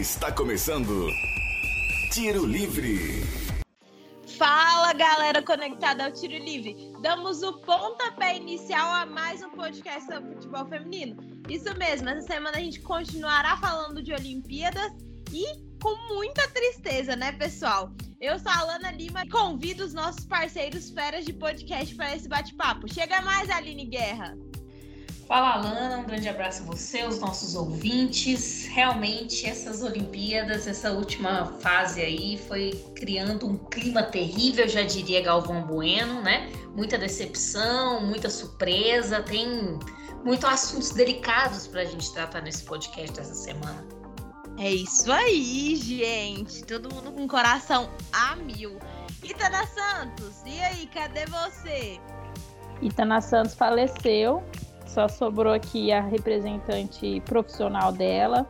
Está começando Tiro Livre. Fala galera conectada ao Tiro Livre. Damos o pontapé inicial a mais um podcast sobre futebol feminino. Isso mesmo, essa semana a gente continuará falando de Olimpíadas e com muita tristeza, né, pessoal? Eu sou a Alana Lima e convido os nossos parceiros feras de podcast para esse bate-papo. Chega mais, Aline Guerra. Fala, Alana, um grande abraço a você, os nossos ouvintes. Realmente, essas Olimpíadas, essa última fase aí, foi criando um clima terrível, já diria Galvão Bueno, né? Muita decepção, muita surpresa, tem muitos assuntos delicados para a gente tratar nesse podcast essa semana. É isso aí, gente. Todo mundo com coração a mil. Itana Santos, e aí, cadê você? Itana Santos faleceu só sobrou aqui a representante profissional dela.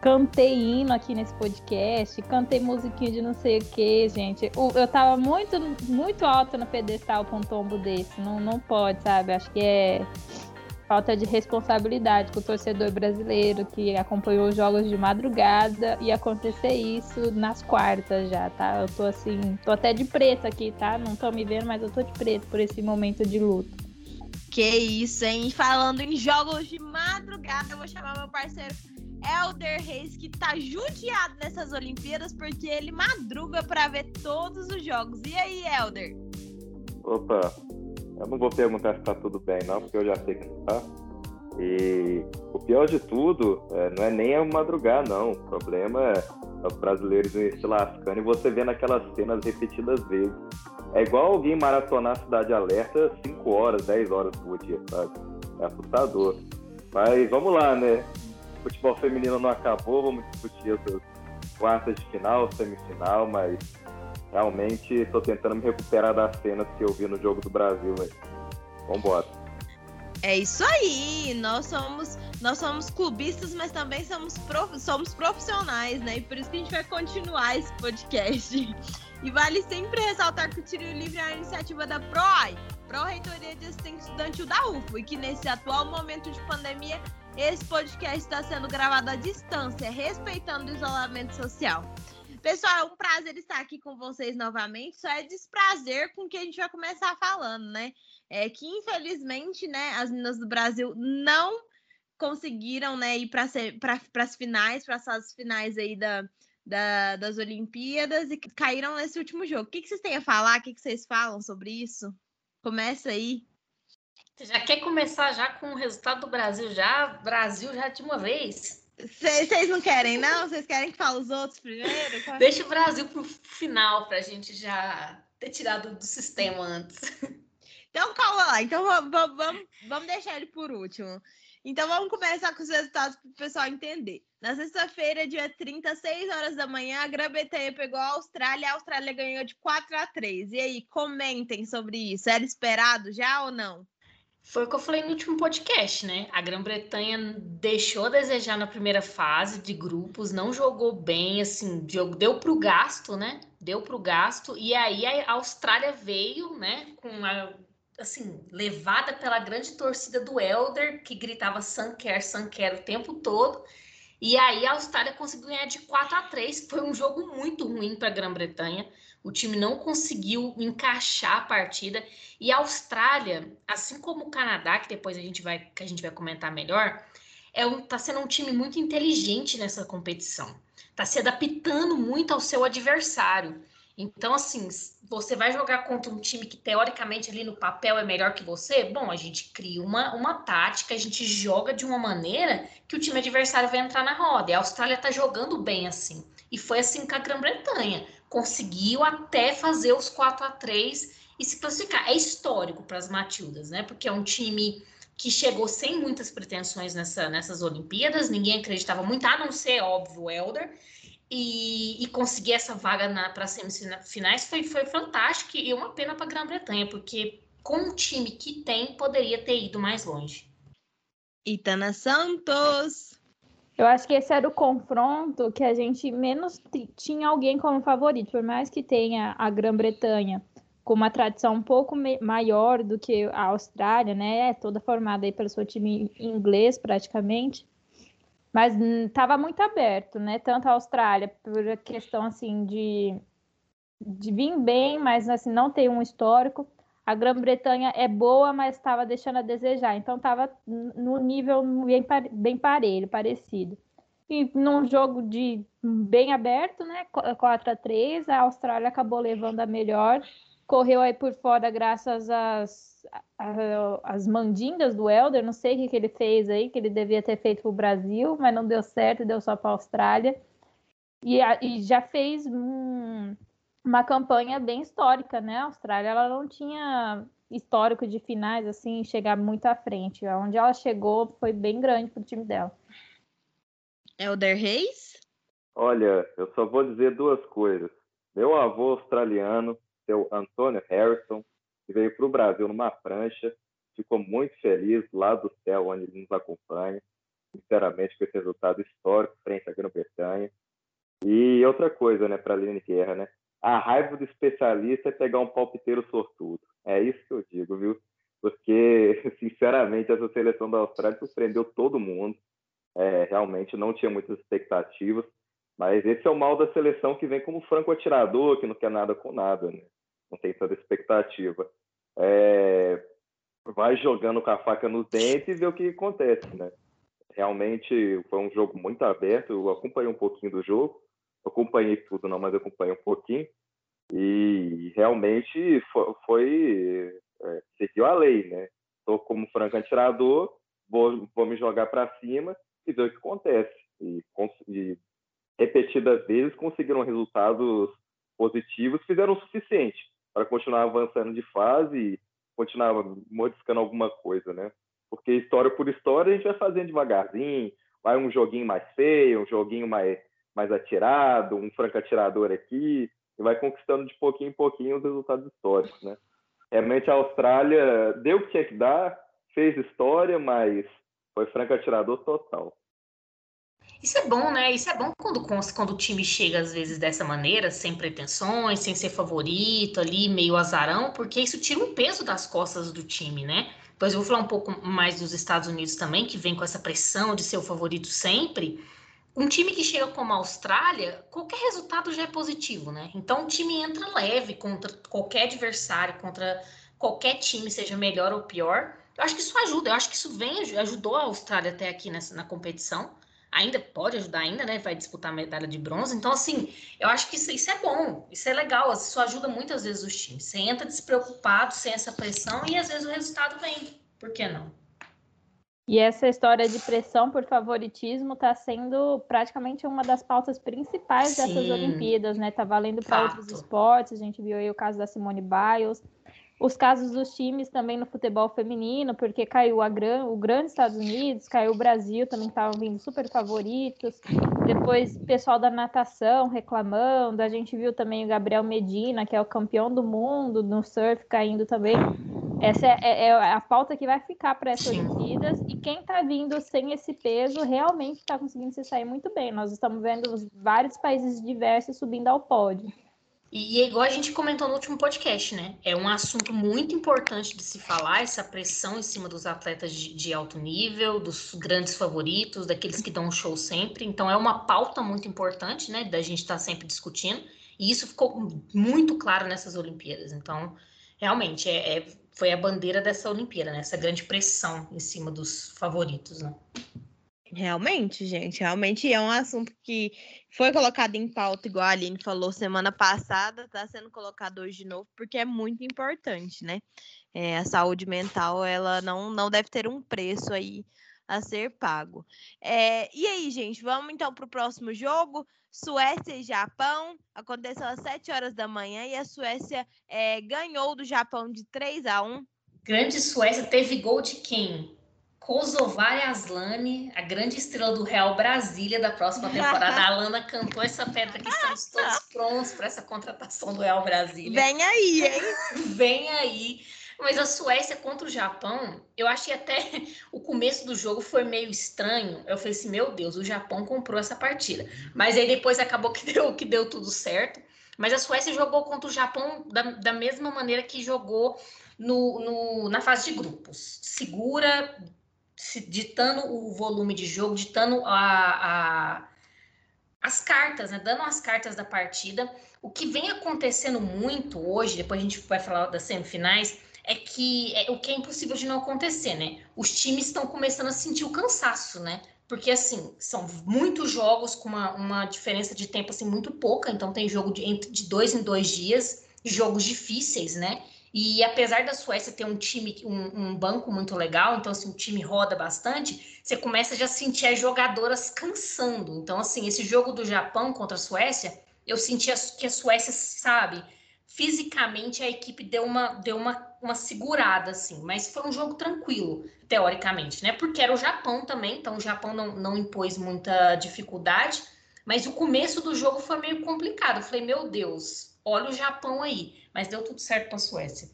Cantei hino aqui nesse podcast, cantei musiquinha de não sei o que, gente. Eu tava muito, muito alta no pedestal com um tombo desse. Não, não pode, sabe? Acho que é falta de responsabilidade com o torcedor brasileiro que acompanhou os jogos de madrugada e acontecer isso nas quartas já, tá? Eu tô assim, tô até de preto aqui, tá? Não tô me vendo, mas eu tô de preto por esse momento de luto. Que isso, hein? Falando em jogos de madrugada, eu vou chamar meu parceiro Elder Reis, que tá judiado nessas Olimpíadas, porque ele madruga para ver todos os jogos. E aí, Elder? Opa, eu não vou perguntar se tá tudo bem, não, porque eu já sei que tá. E o pior de tudo é, não é nem a madrugar, não. O problema é, é os brasileiros se lascando e você vendo aquelas cenas repetidas vezes. É igual alguém maratonar a Cidade Alerta 5 horas, 10 horas por dia, sabe? É assustador. Mas vamos lá, né? O futebol feminino não acabou, vamos discutir as quartas de final, semifinal, mas realmente estou tentando me recuperar das cenas que eu vi no Jogo do Brasil. Véio. Vambora. É isso aí, nós somos nós somos clubistas, mas também somos, prof, somos profissionais, né? E por isso que a gente vai continuar esse podcast. E vale sempre ressaltar que o Tiro Livre é a iniciativa da PROAI, Pró-Reitoria de Assistência Estudantil da UFO, e que nesse atual momento de pandemia, esse podcast está sendo gravado à distância, respeitando o isolamento social. Pessoal, é um prazer estar aqui com vocês novamente. Só é desprazer com que a gente vai começar falando, né? É que infelizmente, né, as meninas do Brasil não conseguiram, né, ir para as finais, para as finais aí da, da, das Olimpíadas e caíram nesse último jogo. O que, que vocês têm a falar? O que, que vocês falam sobre isso? Começa aí. Você já quer começar já com o resultado do Brasil já? Brasil já de uma vez? Vocês não querem, não? Vocês querem que fale os outros primeiro? Deixa o Brasil para o final, para a gente já ter tirado do sistema antes. Então, calma lá. Então, vamos, vamos, vamos deixar ele por último. Então vamos começar com os resultados para o pessoal entender. Na sexta-feira, dia 30, 6 horas da manhã, a Grã-Bretanha pegou a Austrália, a Austrália ganhou de 4 a 3. E aí, comentem sobre isso. Era esperado já ou não? Foi o que eu falei no último podcast, né? A Grã-Bretanha deixou a desejar na primeira fase de grupos, não jogou bem, assim, deu para o gasto, né? Deu para o gasto. E aí a Austrália veio, né, com assim, levada pela grande torcida do Elder, que gritava Sanquer, Sanquer o tempo todo. E aí a Austrália conseguiu ganhar de 4 a 3. Foi um jogo muito ruim para a Grã-Bretanha. O time não conseguiu encaixar a partida. E a Austrália, assim como o Canadá, que depois a gente vai, que a gente vai comentar melhor, é tá sendo um time muito inteligente nessa competição. Tá se adaptando muito ao seu adversário. Então, assim, você vai jogar contra um time que teoricamente ali no papel é melhor que você? Bom, a gente cria uma, uma tática, a gente joga de uma maneira que o time adversário vai entrar na roda. E a Austrália tá jogando bem assim. E foi assim com a Grã-Bretanha. Conseguiu até fazer os 4 a 3 e se classificar. É histórico para as Matildas, né? Porque é um time que chegou sem muitas pretensões nessa, nessas Olimpíadas, ninguém acreditava muito, a não ser, óbvio, o Elder e, e conseguir essa vaga para as semifinais foi, foi fantástico e uma pena para a Grã-Bretanha, porque com o time que tem, poderia ter ido mais longe. Itana Santos. Eu acho que esse era o confronto que a gente menos tinha alguém como favorito, por mais que tenha a Grã-Bretanha com uma tradição um pouco maior do que a Austrália, né? É toda formada aí pelo seu time inglês praticamente Mas estava muito aberto, né? Tanto a Austrália, por questão assim de, de vir bem, mas assim, não tem um histórico. A Grã-Bretanha é boa, mas estava deixando a desejar. Então estava no nível bem, bem parelho, parecido. E num jogo de bem aberto, né? 4 a 3 a Austrália acabou levando a melhor. Correu aí por fora graças às, às mandingas do Helder. Não sei o que, que ele fez aí, que ele devia ter feito para o Brasil, mas não deu certo, deu só para a Austrália. E, e, já fez um, uma campanha bem histórica, né? A Austrália ela não tinha histórico de finais assim, chegar muito à frente. Onde ela chegou foi bem grande para o time dela. Elder Reis? Olha, eu só vou dizer duas coisas. Meu avô australiano, seu Antônio Harrison, que veio para o Brasil numa prancha, ficou muito feliz lá do céu, onde ele nos acompanha, sinceramente, com esse resultado histórico frente à Grã-Bretanha. E outra coisa, né, para a Aline Guerra, né? A raiva do especialista é pegar um palpiteiro sortudo. É isso que eu digo, viu? Porque, sinceramente, essa seleção da Austrália surpreendeu todo mundo. É, realmente não tinha muitas expectativas, mas esse é o mal da seleção que vem como franco atirador, que não quer nada com nada, né? Não tem tanta expectativa. É, vai jogando com a faca nos dentes e vê o que acontece, né? Realmente foi um jogo muito aberto, eu acompanhei um pouquinho do jogo, eu acompanhei tudo não, mas acompanhei um pouquinho, e realmente foi, foi é, seguiu a lei, né? Estou como franco atirador, vou, vou me jogar para cima e ver o que acontece. E, e repetidas vezes conseguiram resultados positivos, fizeram o suficiente para continuar avançando de fase e continuar modificando alguma coisa, né? Porque história por história a gente vai fazendo devagarzinho, vai um joguinho mais feio, um joguinho mais, mais atirado, um franco atirador aqui, e vai conquistando de pouquinho em pouquinho os resultados históricos, né? Realmente a Austrália deu o que tinha que dar, fez história, mas foi franco atirador total. Isso é bom, né? Isso é bom quando, quando o time chega, às vezes, dessa maneira, sem pretensões, sem ser favorito ali, meio azarão, porque isso tira um peso das costas do time, né? Depois eu vou falar um pouco mais dos Estados Unidos também, que vem com essa pressão de ser o favorito sempre. Um time que chega como a Austrália, qualquer resultado já é positivo, né? Então o time entra leve contra qualquer adversário, contra qualquer time, seja melhor ou pior. Eu acho que isso ajuda, eu acho que isso vem, ajudou a Austrália até aqui nessa, na competição. Ainda pode ajudar ainda, né? Vai disputar a medalha de bronze. Então, assim, eu acho que isso, isso é bom, isso é legal. Isso ajuda muitas vezes os times. Você entra despreocupado, sem essa pressão, e às vezes o resultado vem. Por que não? E essa história de pressão por favoritismo está sendo praticamente uma das pautas principais Sim. dessas Olimpíadas, né? Tá valendo para outros esportes. A gente viu aí o caso da Simone Biles, os casos dos times também no futebol feminino, porque caiu a gran, o grande Estados Unidos, caiu o Brasil, também estavam vindo super favoritos. Depois, pessoal da natação reclamando. A gente viu também o Gabriel Medina, que é o campeão do mundo no surf, caindo também. Essa é, é, é a pauta que vai ficar para essas Olimpíadas. E quem está vindo sem esse peso realmente está conseguindo se sair muito bem. Nós estamos vendo vários países diversos subindo ao pódio. E é igual a gente comentou no último podcast, né? É um assunto muito importante de se falar, essa pressão em cima dos atletas de, de alto nível, dos grandes favoritos, daqueles que dão um show sempre. Então é uma pauta muito importante, né? Da gente estar tá sempre discutindo. E isso ficou muito claro nessas Olimpíadas. Então, realmente, é, é foi a bandeira dessa Olimpíada, né? Essa grande pressão em cima dos favoritos, né? Realmente, gente, realmente é um assunto que foi colocado em pauta, igual a Aline falou semana passada, está sendo colocado hoje de novo, porque é muito importante, né? É, a saúde mental, ela não, não deve ter um preço aí a ser pago. É, e aí, gente, vamos então para o próximo jogo. Suécia e Japão. Aconteceu às 7 horas da manhã e a Suécia é, ganhou do Japão de 3 a 1. Grande Suécia teve gol de quem? Kosovar Aslani, a grande estrela do Real Brasília da próxima temporada. A Alana cantou essa pedra que estamos todos prontos para essa contratação do Real Brasília. Vem aí, hein? Vem aí. Mas a Suécia contra o Japão, eu achei até o começo do jogo foi meio estranho. Eu falei assim, meu Deus, o Japão comprou essa partida. Mas aí depois acabou que deu, que deu tudo certo. Mas a Suécia jogou contra o Japão da, da mesma maneira que jogou no, no, na fase de grupos. Segura, ditando o volume de jogo, ditando a, a, as cartas, né? Dando as cartas da partida. O que vem acontecendo muito hoje, depois a gente vai falar das semifinais, é que é o que é impossível de não acontecer, né? Os times estão começando a sentir o cansaço, né? Porque, assim, são muitos jogos com uma, uma diferença de tempo, assim, muito pouca. Então, tem jogo de, de dois em dois dias, jogos difíceis, né? E apesar da Suécia ter um time, um, um, banco muito legal, então assim, o time roda bastante, você começa já a sentir as jogadoras cansando. Então, assim, esse jogo do Japão contra a Suécia, eu senti que a Suécia, sabe, fisicamente a equipe deu uma, deu uma, uma segurada, assim, mas foi um jogo tranquilo, teoricamente, né? Porque era o Japão também, então o Japão não, não impôs muita dificuldade, mas o começo do jogo foi meio complicado. Eu falei, meu Deus, olha o Japão aí. Mas deu tudo certo para a Suécia.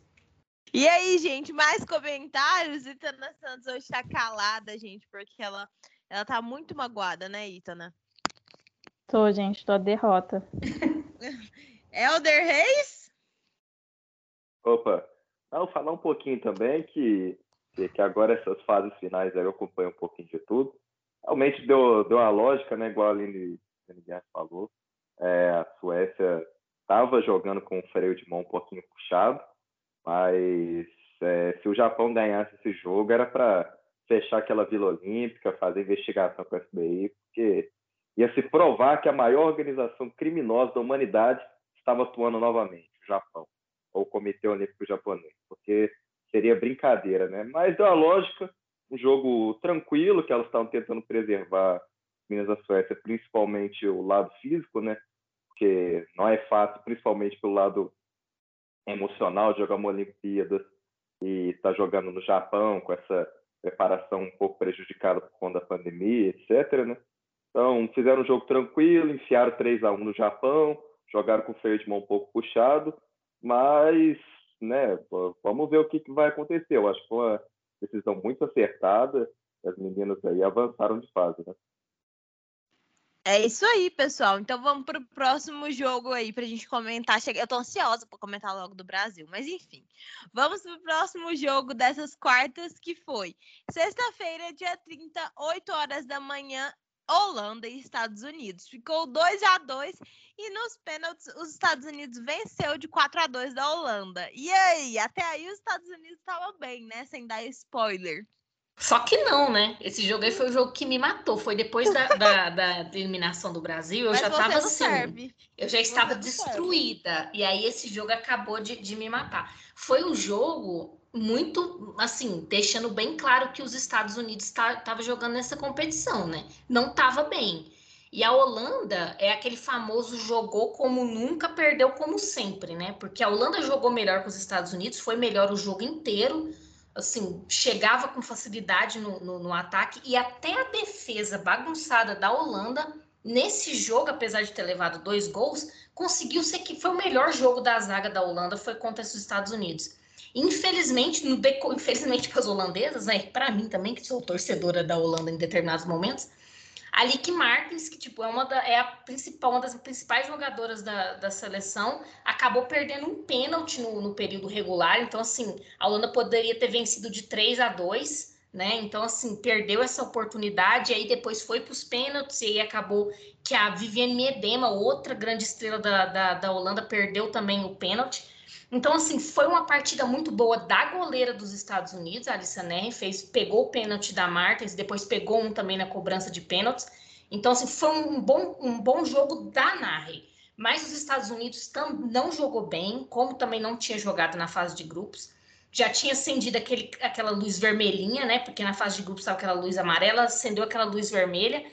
E aí, gente, mais comentários? Itana Santos hoje está calada, gente, porque ela, ela tá muito magoada, né, Itana? Tô, gente, tô a derrota. Elder Reis? Opa, vou falar um pouquinho também que, que agora essas fases finais aí eu acompanho um pouquinho de tudo. Realmente deu, deu uma lógica, né? Igual a Aline, Aline falou. É, a Suécia estava jogando com o freio de mão um pouquinho puxado, mas é, se o Japão ganhasse esse jogo era para fechar aquela Vila Olímpica, fazer investigação com a FBI, porque ia se provar que a maior organização criminosa da humanidade estava atuando novamente, o Japão, ou o Comitê Olímpico Japonês, porque seria brincadeira, né? Mas deu a lógica, um jogo tranquilo, que elas estavam tentando preservar Minas da Suécia, principalmente o lado físico, né? Porque não é fácil, principalmente pelo lado emocional, jogar uma Olimpíada e estar tá jogando no Japão com essa preparação um pouco prejudicada por conta da pandemia, etc. Né? Então, fizeram um jogo tranquilo, enfiaram 3 a 1 no Japão, jogaram com o mão um pouco puxado, mas né, vamos ver o que, que vai acontecer. Eu acho que foi uma decisão muito acertada, as meninas aí avançaram de fase. Né? É isso aí, pessoal. Então vamos para o próximo jogo aí para a gente comentar. Eu tô ansiosa para comentar logo do Brasil, mas enfim. Vamos para o próximo jogo dessas quartas que foi sexta-feira, dia 30, 8 horas da manhã, Holanda e Estados Unidos. Ficou 2 a 2 e nos pênaltis os Estados Unidos venceu de 4 a 2 da Holanda. E aí, até aí os Estados Unidos estavam bem, né? Sem dar spoiler. Só que não, né? Esse jogo aí foi o jogo que me matou. Foi depois da, da, da eliminação do Brasil, eu Mas já tava assim. Serve. Eu já estava destruída. Serve. E aí esse jogo acabou de, de me matar. Foi um jogo muito, assim, deixando bem claro que os Estados Unidos estavam tá, jogando nessa competição, né? Não tava bem. E a Holanda é aquele famoso jogou como nunca, perdeu como sempre, né? Porque a Holanda jogou melhor que os Estados Unidos, foi melhor o jogo inteiro assim, chegava com facilidade no, no, no, ataque e até a defesa bagunçada da Holanda, nesse jogo, apesar de ter levado dois gols, conseguiu ser que foi o melhor jogo da zaga da Holanda, foi contra os Estados Unidos. Infelizmente, no deco... infelizmente para as holandesas, né, para mim também, que sou torcedora da Holanda em determinados momentos, a Lick Martins, que tipo, é, uma da, é a principal, uma das principais jogadoras da, da seleção, acabou perdendo um pênalti no, no período regular. Então, assim, a Holanda poderia ter vencido de 3 a 2, né? Então, assim, perdeu essa oportunidade, aí depois foi para os pênaltis, e aí acabou que a Viviane Miedema, outra grande estrela da, da, da Holanda, perdeu também o pênalti. Então, assim, foi uma partida muito boa da goleira dos Estados Unidos, a Alissa Nerri, fez, pegou o pênalti da Martins, depois pegou um também na cobrança de pênaltis. Então, assim, foi um bom, um bom jogo da Narri. Mas os Estados Unidos tam, não jogou bem, como também não tinha jogado na fase de grupos. Já tinha acendido aquele, aquela luz vermelhinha, né? Porque na fase de grupos estava aquela luz amarela, acendeu aquela luz vermelha,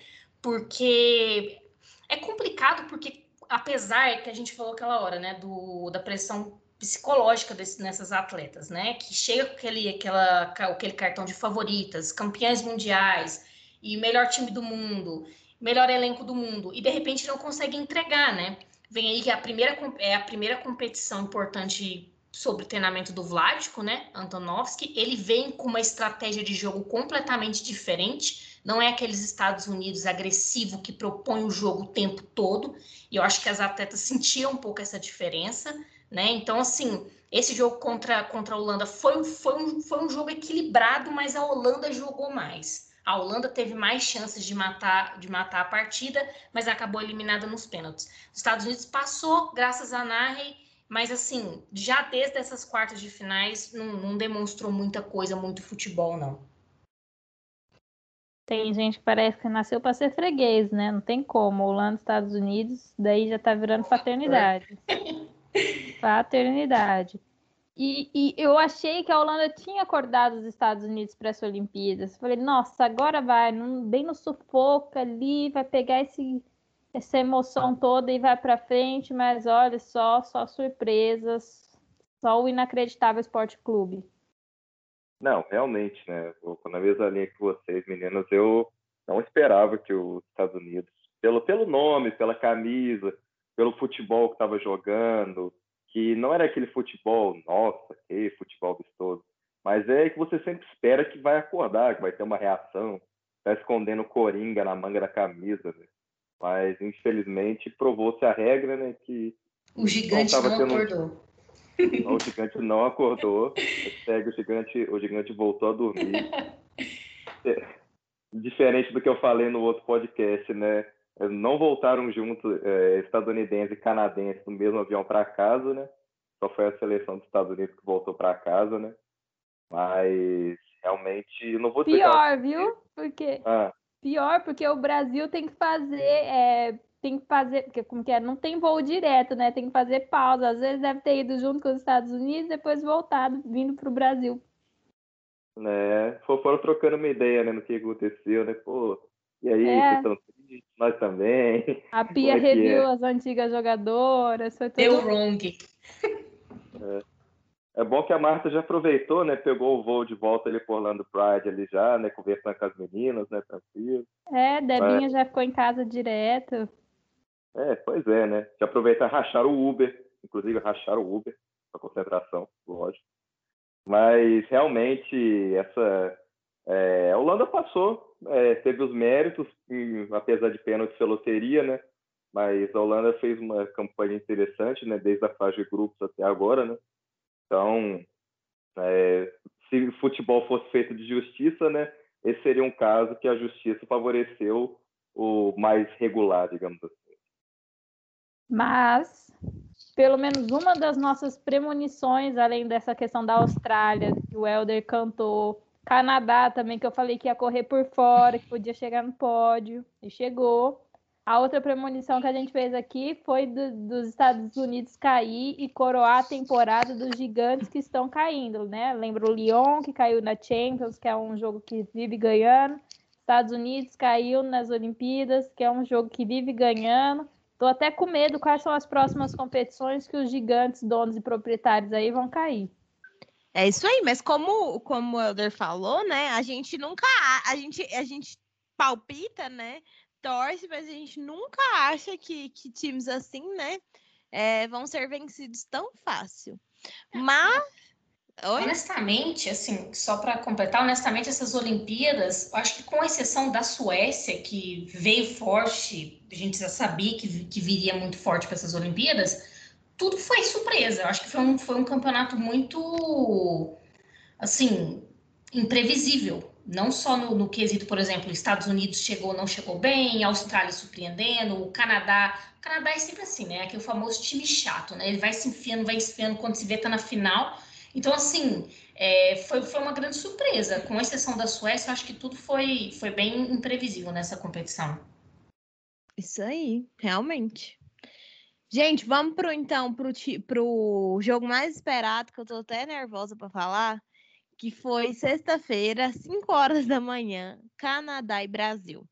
porque é complicado, porque apesar que a gente falou aquela hora, né, do, da pressão psicológica desse, nessas atletas, né? Que chega com aquele, aquela, aquele cartão de favoritas, campeãs mundiais e melhor time do mundo, melhor elenco do mundo, e de repente não consegue entregar, né? Vem aí que a primeira, é a primeira competição importante sobre o treinamento do Vládico, né? Antonovski, ele vem com uma estratégia de jogo completamente diferente. Não é aqueles Estados Unidos agressivo que propõe o jogo o tempo todo. E eu acho que as atletas sentiam um pouco essa diferença né? Então, assim, esse jogo contra, contra a Holanda foi, foi, um, foi um jogo equilibrado, mas a Holanda jogou mais. A Holanda teve mais chances de matar, de matar a partida, mas acabou eliminada nos pênaltis. Os Estados Unidos passou graças a Narre, mas assim, já desde essas quartas de finais, não, não demonstrou muita coisa, muito futebol, não. Tem gente que parece que nasceu para ser freguês, né? Não tem como. Holanda, Estados Unidos, daí já tá virando paternidade. paternidade. E, e, eu achei que a Holanda tinha acordado os Estados Unidos para essa Olimpíadas. Falei, nossa, agora vai, bem no sufoco ali, vai pegar esse, essa emoção toda e vai para frente, mas olha só, só surpresas, só o inacreditável Esporte Clube. Não, realmente, né? Na mesma linha que vocês, meninas, eu não esperava que os Estados Unidos, pelo, pelo nome, pela camisa, pelo futebol que estava jogando, que não era aquele futebol, nossa, que futebol gostoso, mas é que você sempre espera que vai acordar, que vai ter uma reação, tá escondendo coringa na manga da camisa, né? mas infelizmente provou-se a regra, né, que o gigante não, não acordou. Não, o gigante não acordou, segue o gigante, o gigante voltou a dormir. É, diferente do que eu falei no outro podcast, né? Não voltaram juntos é, estadunidense e canadense no mesmo avião para casa, né? Só foi a seleção dos Estados Unidos que voltou para casa, né? Mas realmente não vou dizer pior, viu? Porque ah. pior porque o Brasil tem que fazer é, tem que fazer porque como que é não tem voo direto, né? Tem que fazer pausa. Às vezes deve ter ido junto com os Estados Unidos depois voltado vindo para o Brasil. Né? Foram trocando uma ideia né, no que aconteceu, né? Pô, e aí, é. vocês estão nós também. A Pia é reviu é? as antigas jogadoras. Foi tudo... Deu wrong. É. é. bom que a Marta já aproveitou, né? Pegou o voo de volta ali por Orlando Pride ali já, né? Conversando com as meninas, né? Tranquilo. É, Debinha Mas... já ficou em casa direto. É, pois é, né? Já aproveitar rachar o Uber, inclusive rachar o Uber, para concentração, lógico. Mas realmente essa é, a Holanda passou, é, teve os méritos, apesar de pênalti pela loteria, né? Mas a Holanda fez uma campanha interessante, né? Desde a fase de grupos até agora, né? Então, é, se futebol fosse feito de justiça, né? Esse seria um caso que a justiça favoreceu o mais regular, digamos assim. Mas, pelo menos uma das nossas premonições, além dessa questão da Austrália, que o Helder cantou, Canadá também, que eu falei que ia correr por fora, que podia chegar no pódio, e chegou. A outra premonição que a gente fez aqui foi do, dos Estados Unidos cair e coroar a temporada dos gigantes que estão caindo, né? Lembra o Lyon, que caiu na Champions, que é um jogo que vive ganhando. Estados Unidos caiu nas Olimpíadas, que é um jogo que vive ganhando. Tô até com medo quais são as próximas competições que os gigantes, donos e proprietários aí vão cair. É isso aí, mas como, como o Elder falou, né? A gente nunca. A gente, a gente palpita, né? Torce, mas a gente nunca acha que, que times assim, né? É, vão ser vencidos tão fácil. Mas. Oi? Honestamente, assim, só para completar, honestamente, essas Olimpíadas, acho que com exceção da Suécia, que veio forte, a gente já sabia que, que viria muito forte para essas Olimpíadas, tudo foi surpresa. Eu acho que foi um, foi um campeonato muito, assim, imprevisível. Não só no, no quesito, por exemplo, Estados Unidos chegou, não chegou bem, Austrália surpreendendo, o Canadá. O Canadá é sempre assim, né? Aquele famoso time chato, né? Ele vai se enfiando, vai enfiando, quando se vê tá na final. Então, assim, é, foi, foi uma grande surpresa. Com exceção da Suécia, eu acho que tudo foi, foi bem imprevisível nessa competição. Isso aí, realmente. Gente, vamos pro então pro, pro jogo mais esperado, que eu tô até nervosa para falar, que foi sexta-feira, 5 horas da manhã, Canadá e Brasil.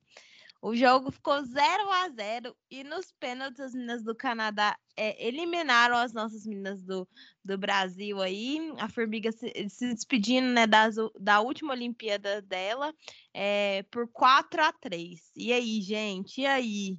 O jogo ficou 0 a 0 e nos pênaltis as meninas do Canadá é, eliminaram as nossas meninas do, do Brasil aí. A Formiga se, se despedindo né, das, da última Olimpíada dela é, por 4 a 3 E aí, gente? E aí?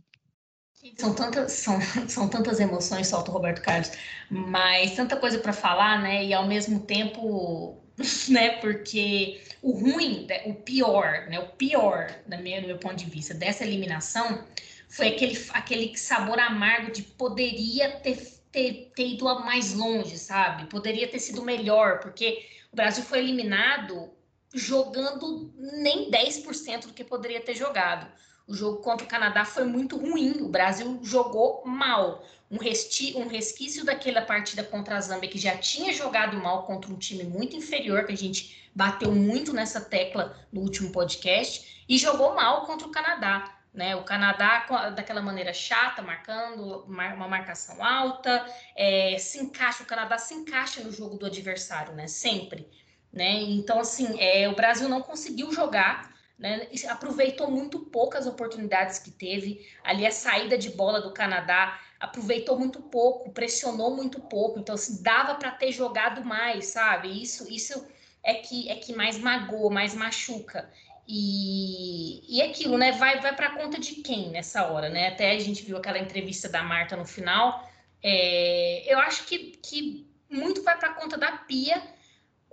São tantas, são, são tantas emoções, solta o Roberto Carlos, mas tanta coisa para falar, né? E ao mesmo tempo, né? Porque o ruim, né, o pior, né? O pior, no meu, no meu ponto de vista, dessa eliminação foi aquele, aquele sabor amargo de poderia ter, ter, ter ido mais longe, sabe? Poderia ter sido melhor, porque o Brasil foi eliminado jogando nem 10% do que poderia ter jogado. O jogo contra o Canadá foi muito ruim. O Brasil jogou mal. Um, resti um resquício daquela partida contra a Zâmbia, que já tinha jogado mal contra um time muito inferior, que a gente bateu muito nessa tecla no último podcast, e jogou mal contra o Canadá. Né? O Canadá, daquela maneira chata, marcando uma marcação alta, é, se encaixa, o Canadá se encaixa no jogo do adversário, né? Sempre. Né? Então, assim, é, o Brasil não conseguiu jogar né? Aproveitou muito poucas oportunidades que teve. Ali a saída de bola do Canadá aproveitou muito pouco, pressionou muito pouco. Então, assim, dava para ter jogado mais, sabe? Isso, isso é que é que mais magoa, mais machuca. E, e aquilo, né? Vai, vai para conta de quem nessa hora, né? Até a gente viu aquela entrevista da Marta no final. É, eu acho que, que muito vai para conta da Pia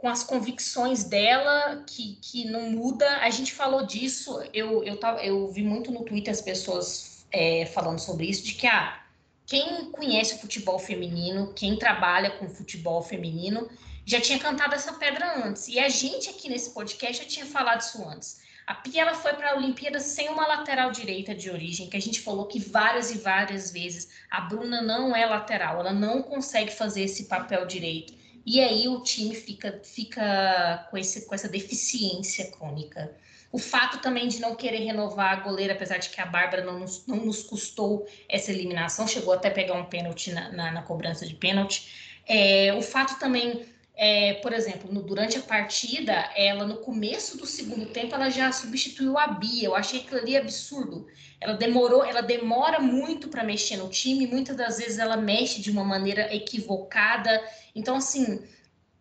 com as convicções dela, que, que não muda. A gente falou disso, eu, eu, tava, eu vi muito no Twitter as pessoas é, falando sobre isso, de que ah, quem conhece o futebol feminino, quem trabalha com futebol feminino, já tinha cantado essa pedra antes. E a gente aqui nesse podcast já tinha falado isso antes. A Pia ela foi para a Olimpíada sem uma lateral direita de origem, que a gente falou que várias e várias vezes a Bruna não é lateral, ela não consegue fazer esse papel direito. E aí o time fica, fica com, esse, com essa deficiência crônica. O fato também de não querer renovar a goleira, apesar de que a Bárbara não nos, não nos custou essa eliminação, chegou até pegar um pênalti na, na, na cobrança de pênalti. É, o fato também é, por exemplo, no, durante a partida, ela no começo do segundo tempo, ela já substituiu a Bia. Eu achei aquilo ali absurdo. Ela demorou, ela demora muito para mexer no time, muitas das vezes ela mexe de uma maneira equivocada. Então, assim,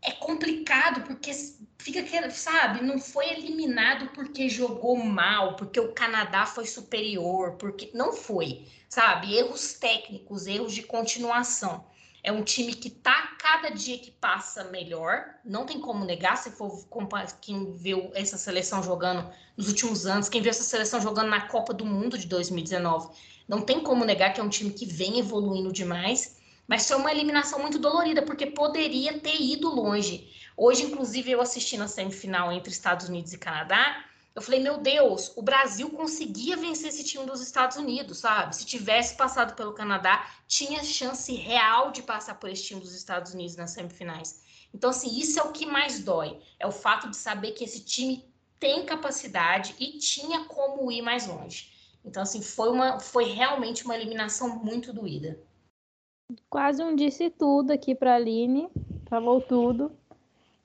é complicado porque fica que, sabe, não foi eliminado porque jogou mal, porque o Canadá foi superior, porque não foi, sabe? Erros técnicos, erros de continuação. É um time que tá cada dia que passa melhor, não tem como negar. Se for quem viu essa seleção jogando nos últimos anos, quem viu essa seleção jogando na Copa do Mundo de 2019, não tem como negar que é um time que vem evoluindo demais. Mas foi uma eliminação muito dolorida, porque poderia ter ido longe. Hoje, inclusive, eu assisti na semifinal entre Estados Unidos e Canadá eu falei, meu Deus, o Brasil conseguia vencer esse time dos Estados Unidos, sabe? Se tivesse passado pelo Canadá, tinha chance real de passar por esse time dos Estados Unidos nas semifinais. Então, assim, isso é o que mais dói. É o fato de saber que esse time tem capacidade e tinha como ir mais longe. Então, assim, foi, uma, foi realmente uma eliminação muito doída. Quase um disse tudo aqui para a Aline, falou tudo.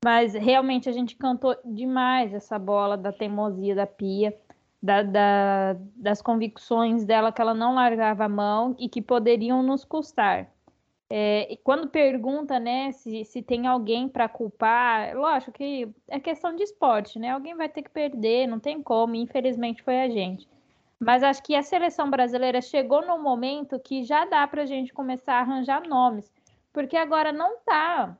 Mas realmente a gente cantou demais essa bola da teimosia da Pia, da, da, das convicções dela que ela não largava a mão e que poderiam nos custar. É, e quando pergunta, né, se, se tem alguém para culpar, lógico que é questão de esporte, né? Alguém vai ter que perder, não tem como, infelizmente foi a gente. Mas acho que a seleção brasileira chegou no momento que já dá para a gente começar a arranjar nomes, porque agora não tá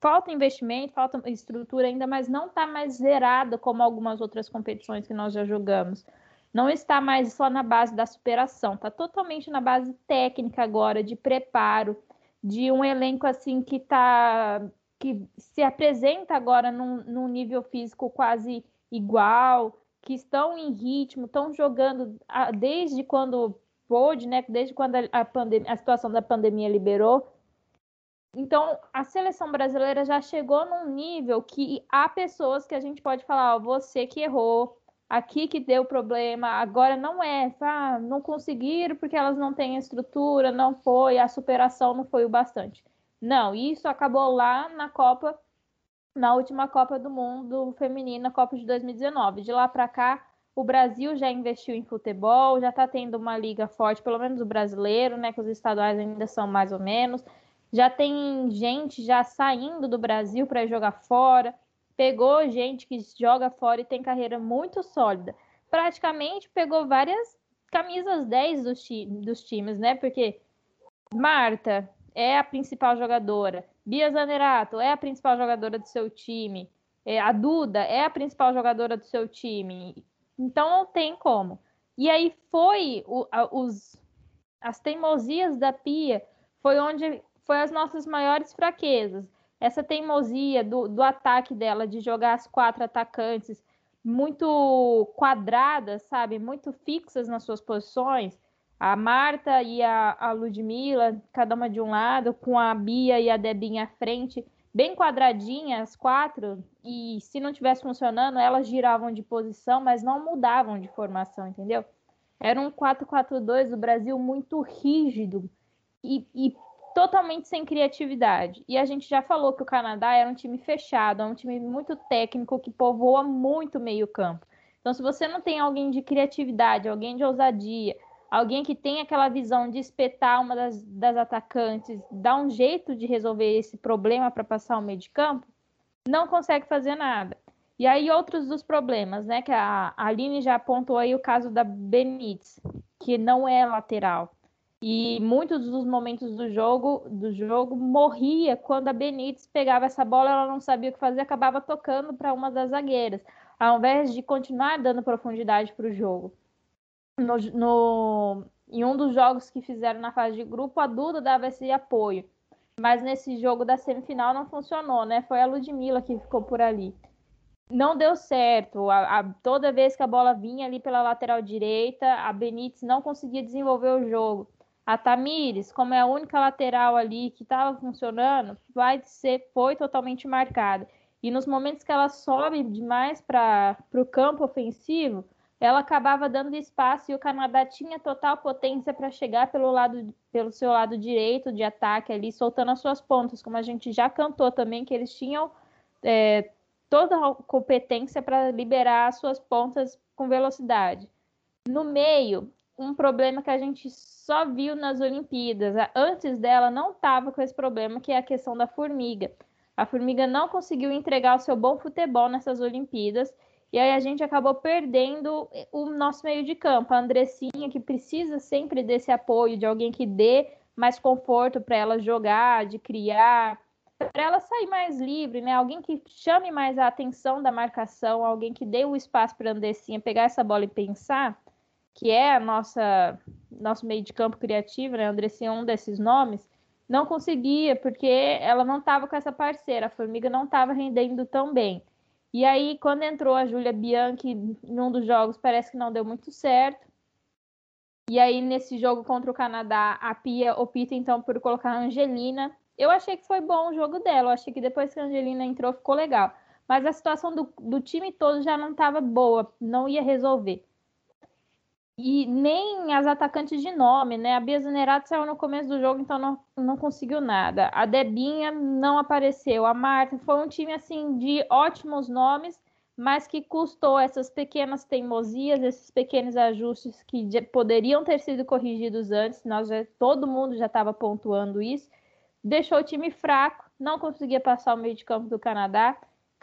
falta investimento, falta estrutura ainda, mas não está mais zerada como algumas outras competições que nós já jogamos. Não está mais só na base da superação, está totalmente na base técnica agora, de preparo, de um elenco assim que tá que se apresenta agora num, num nível físico quase igual, que estão em ritmo, estão jogando desde quando pôde, né? Desde quando a, pandemia, a situação da pandemia liberou, então, a seleção brasileira já chegou num nível que há pessoas que a gente pode falar, ó, você que errou, aqui que deu problema, agora não é, ah, não conseguiram porque elas não têm estrutura, não foi, a superação não foi o bastante. Não, isso acabou lá na Copa, na última Copa do Mundo feminina, Copa de 2019. De lá para cá, o Brasil já investiu em futebol, já está tendo uma liga forte, pelo menos o brasileiro, né, que os estaduais ainda são mais ou menos já tem gente já saindo do Brasil para jogar fora, pegou gente que joga fora e tem carreira muito sólida. Praticamente pegou várias camisas 10 dos, ti dos times, né? Porque Marta é a principal jogadora, Bia Zanerato é a principal jogadora do seu time, é, a Duda é a principal jogadora do seu time. Então não tem como. E aí foi o, a, os, as teimosias da Pia foi onde foi as nossas maiores fraquezas. Essa teimosia do, do ataque dela, de jogar as quatro atacantes muito quadradas, sabe? Muito fixas nas suas posições. A Marta e a, a Ludmilla, cada uma de um lado, com a Bia e a Debinha à frente, bem quadradinhas, as quatro, e se não tivesse funcionando, elas giravam de posição, mas não mudavam de formação, entendeu? Era um 4-4-2 do Brasil muito rígido e, e, totalmente sem criatividade. E a gente já falou que o Canadá era um time fechado, é um time muito técnico que povoa muito meio campo. Então, se você não tem alguém de criatividade, alguém de ousadia, alguém que tem aquela visão de espetar uma das, das atacantes, dar um jeito de resolver esse problema para passar o meio de campo, não consegue fazer nada. E aí, outros dos problemas, né? Que a, Aline já apontou aí o caso da Benítez, que não é lateral. E muitos dos momentos do jogo, do jogo morria quando a Benítez pegava essa bola, ela não sabia o que fazer, acabava tocando para uma das zagueiras, ao invés de continuar dando profundidade para o jogo. No, no, em um dos jogos que fizeram na fase de grupo, a Duda dava esse apoio. Mas nesse jogo da semifinal não funcionou, né? Foi a Ludmilla que ficou por ali não deu certo. A, a, toda vez que a bola vinha ali pela lateral direita, a Benítez não conseguia desenvolver o jogo. A Tamires, como é a única lateral ali que estava funcionando, vai ser foi totalmente marcada. E nos momentos que ela sobe demais para o campo ofensivo, ela acabava dando espaço e o Canadá tinha total potência para chegar pelo lado pelo seu lado direito de ataque ali, soltando as suas pontas, como a gente já cantou também que eles tinham é, toda a competência para liberar as suas pontas com velocidade. No meio, um problema que a gente só viu nas Olimpíadas. Antes dela não estava com esse problema, que é a questão da formiga. A formiga não conseguiu entregar o seu bom futebol nessas Olimpíadas. E aí a gente acabou perdendo o nosso meio de campo. A Andressinha, que precisa sempre desse apoio, de alguém que dê mais conforto para ela jogar, de criar, para ela sair mais livre, né? Alguém que chame mais a atenção da marcação, alguém que dê o espaço para a Andressinha pegar essa bola e pensar, que é a nossa nosso meio de campo criativo, né? A Andressinha é um desses nomes, não conseguia porque ela não estava com essa parceira, a Formiga não estava rendendo tão bem. E aí, quando entrou a Júlia Bianchi em um dos jogos, parece que não deu muito certo. E aí, nesse jogo contra o Canadá, a Pia opta então por colocar a Angelina, eu achei que foi bom o jogo dela. Eu achei que depois que a Angelina entrou ficou legal. Mas a situação do, do time todo já não estava boa, não ia resolver. E nem as atacantes de nome, né? A Bia Zanerato saiu no começo do jogo, então não, não conseguiu nada. A Debinha não apareceu. A Marta foi um time assim de ótimos nomes, mas que custou essas pequenas teimosias, esses pequenos ajustes que poderiam ter sido corrigidos antes. Nós já, todo mundo já estava pontuando isso deixou o time fraco, não conseguia passar o meio de campo do Canadá.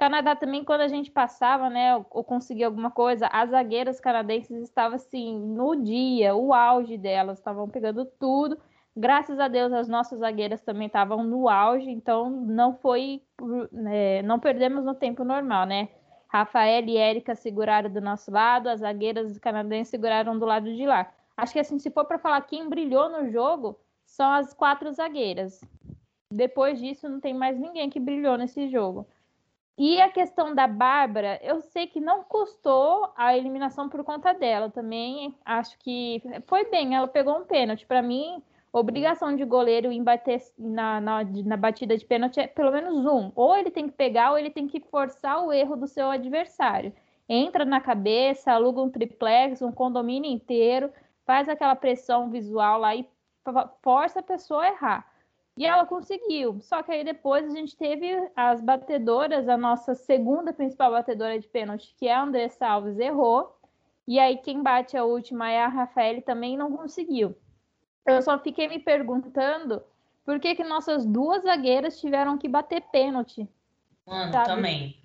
Canadá também, quando a gente passava, né, ou conseguia alguma coisa, as zagueiras canadenses estavam assim, no dia, o auge delas, estavam pegando tudo. Graças a Deus, as nossas zagueiras também estavam no auge, então não foi, é, não perdemos no tempo normal, né? Rafael e Érica seguraram do nosso lado, as zagueiras canadenses seguraram do lado de lá. Acho que assim, se for para falar quem brilhou no jogo, são as quatro zagueiras. Depois disso, não tem mais ninguém que brilhou nesse jogo. E a questão da Bárbara, eu sei que não custou a eliminação por conta dela. Também acho que foi bem, ela pegou um pênalti. Para mim, obrigação de goleiro em bater na, na, na, batida de pênalti é pelo menos um. Ou ele tem que pegar, ou ele tem que forçar o erro do seu adversário. Entra na cabeça, aluga um triplex, um condomínio inteiro, faz aquela pressão visual lá e força a pessoa a errar. E ela conseguiu. Só que aí depois a gente teve as batedoras, a nossa segunda principal batedora de pênalti, que é a Andressa Alves, errou. E aí quem bate a última é a Rafael, também não conseguiu. Eu só fiquei me perguntando por que, que nossas duas zagueiras tiveram que bater pênalti. Mano, sabe? também.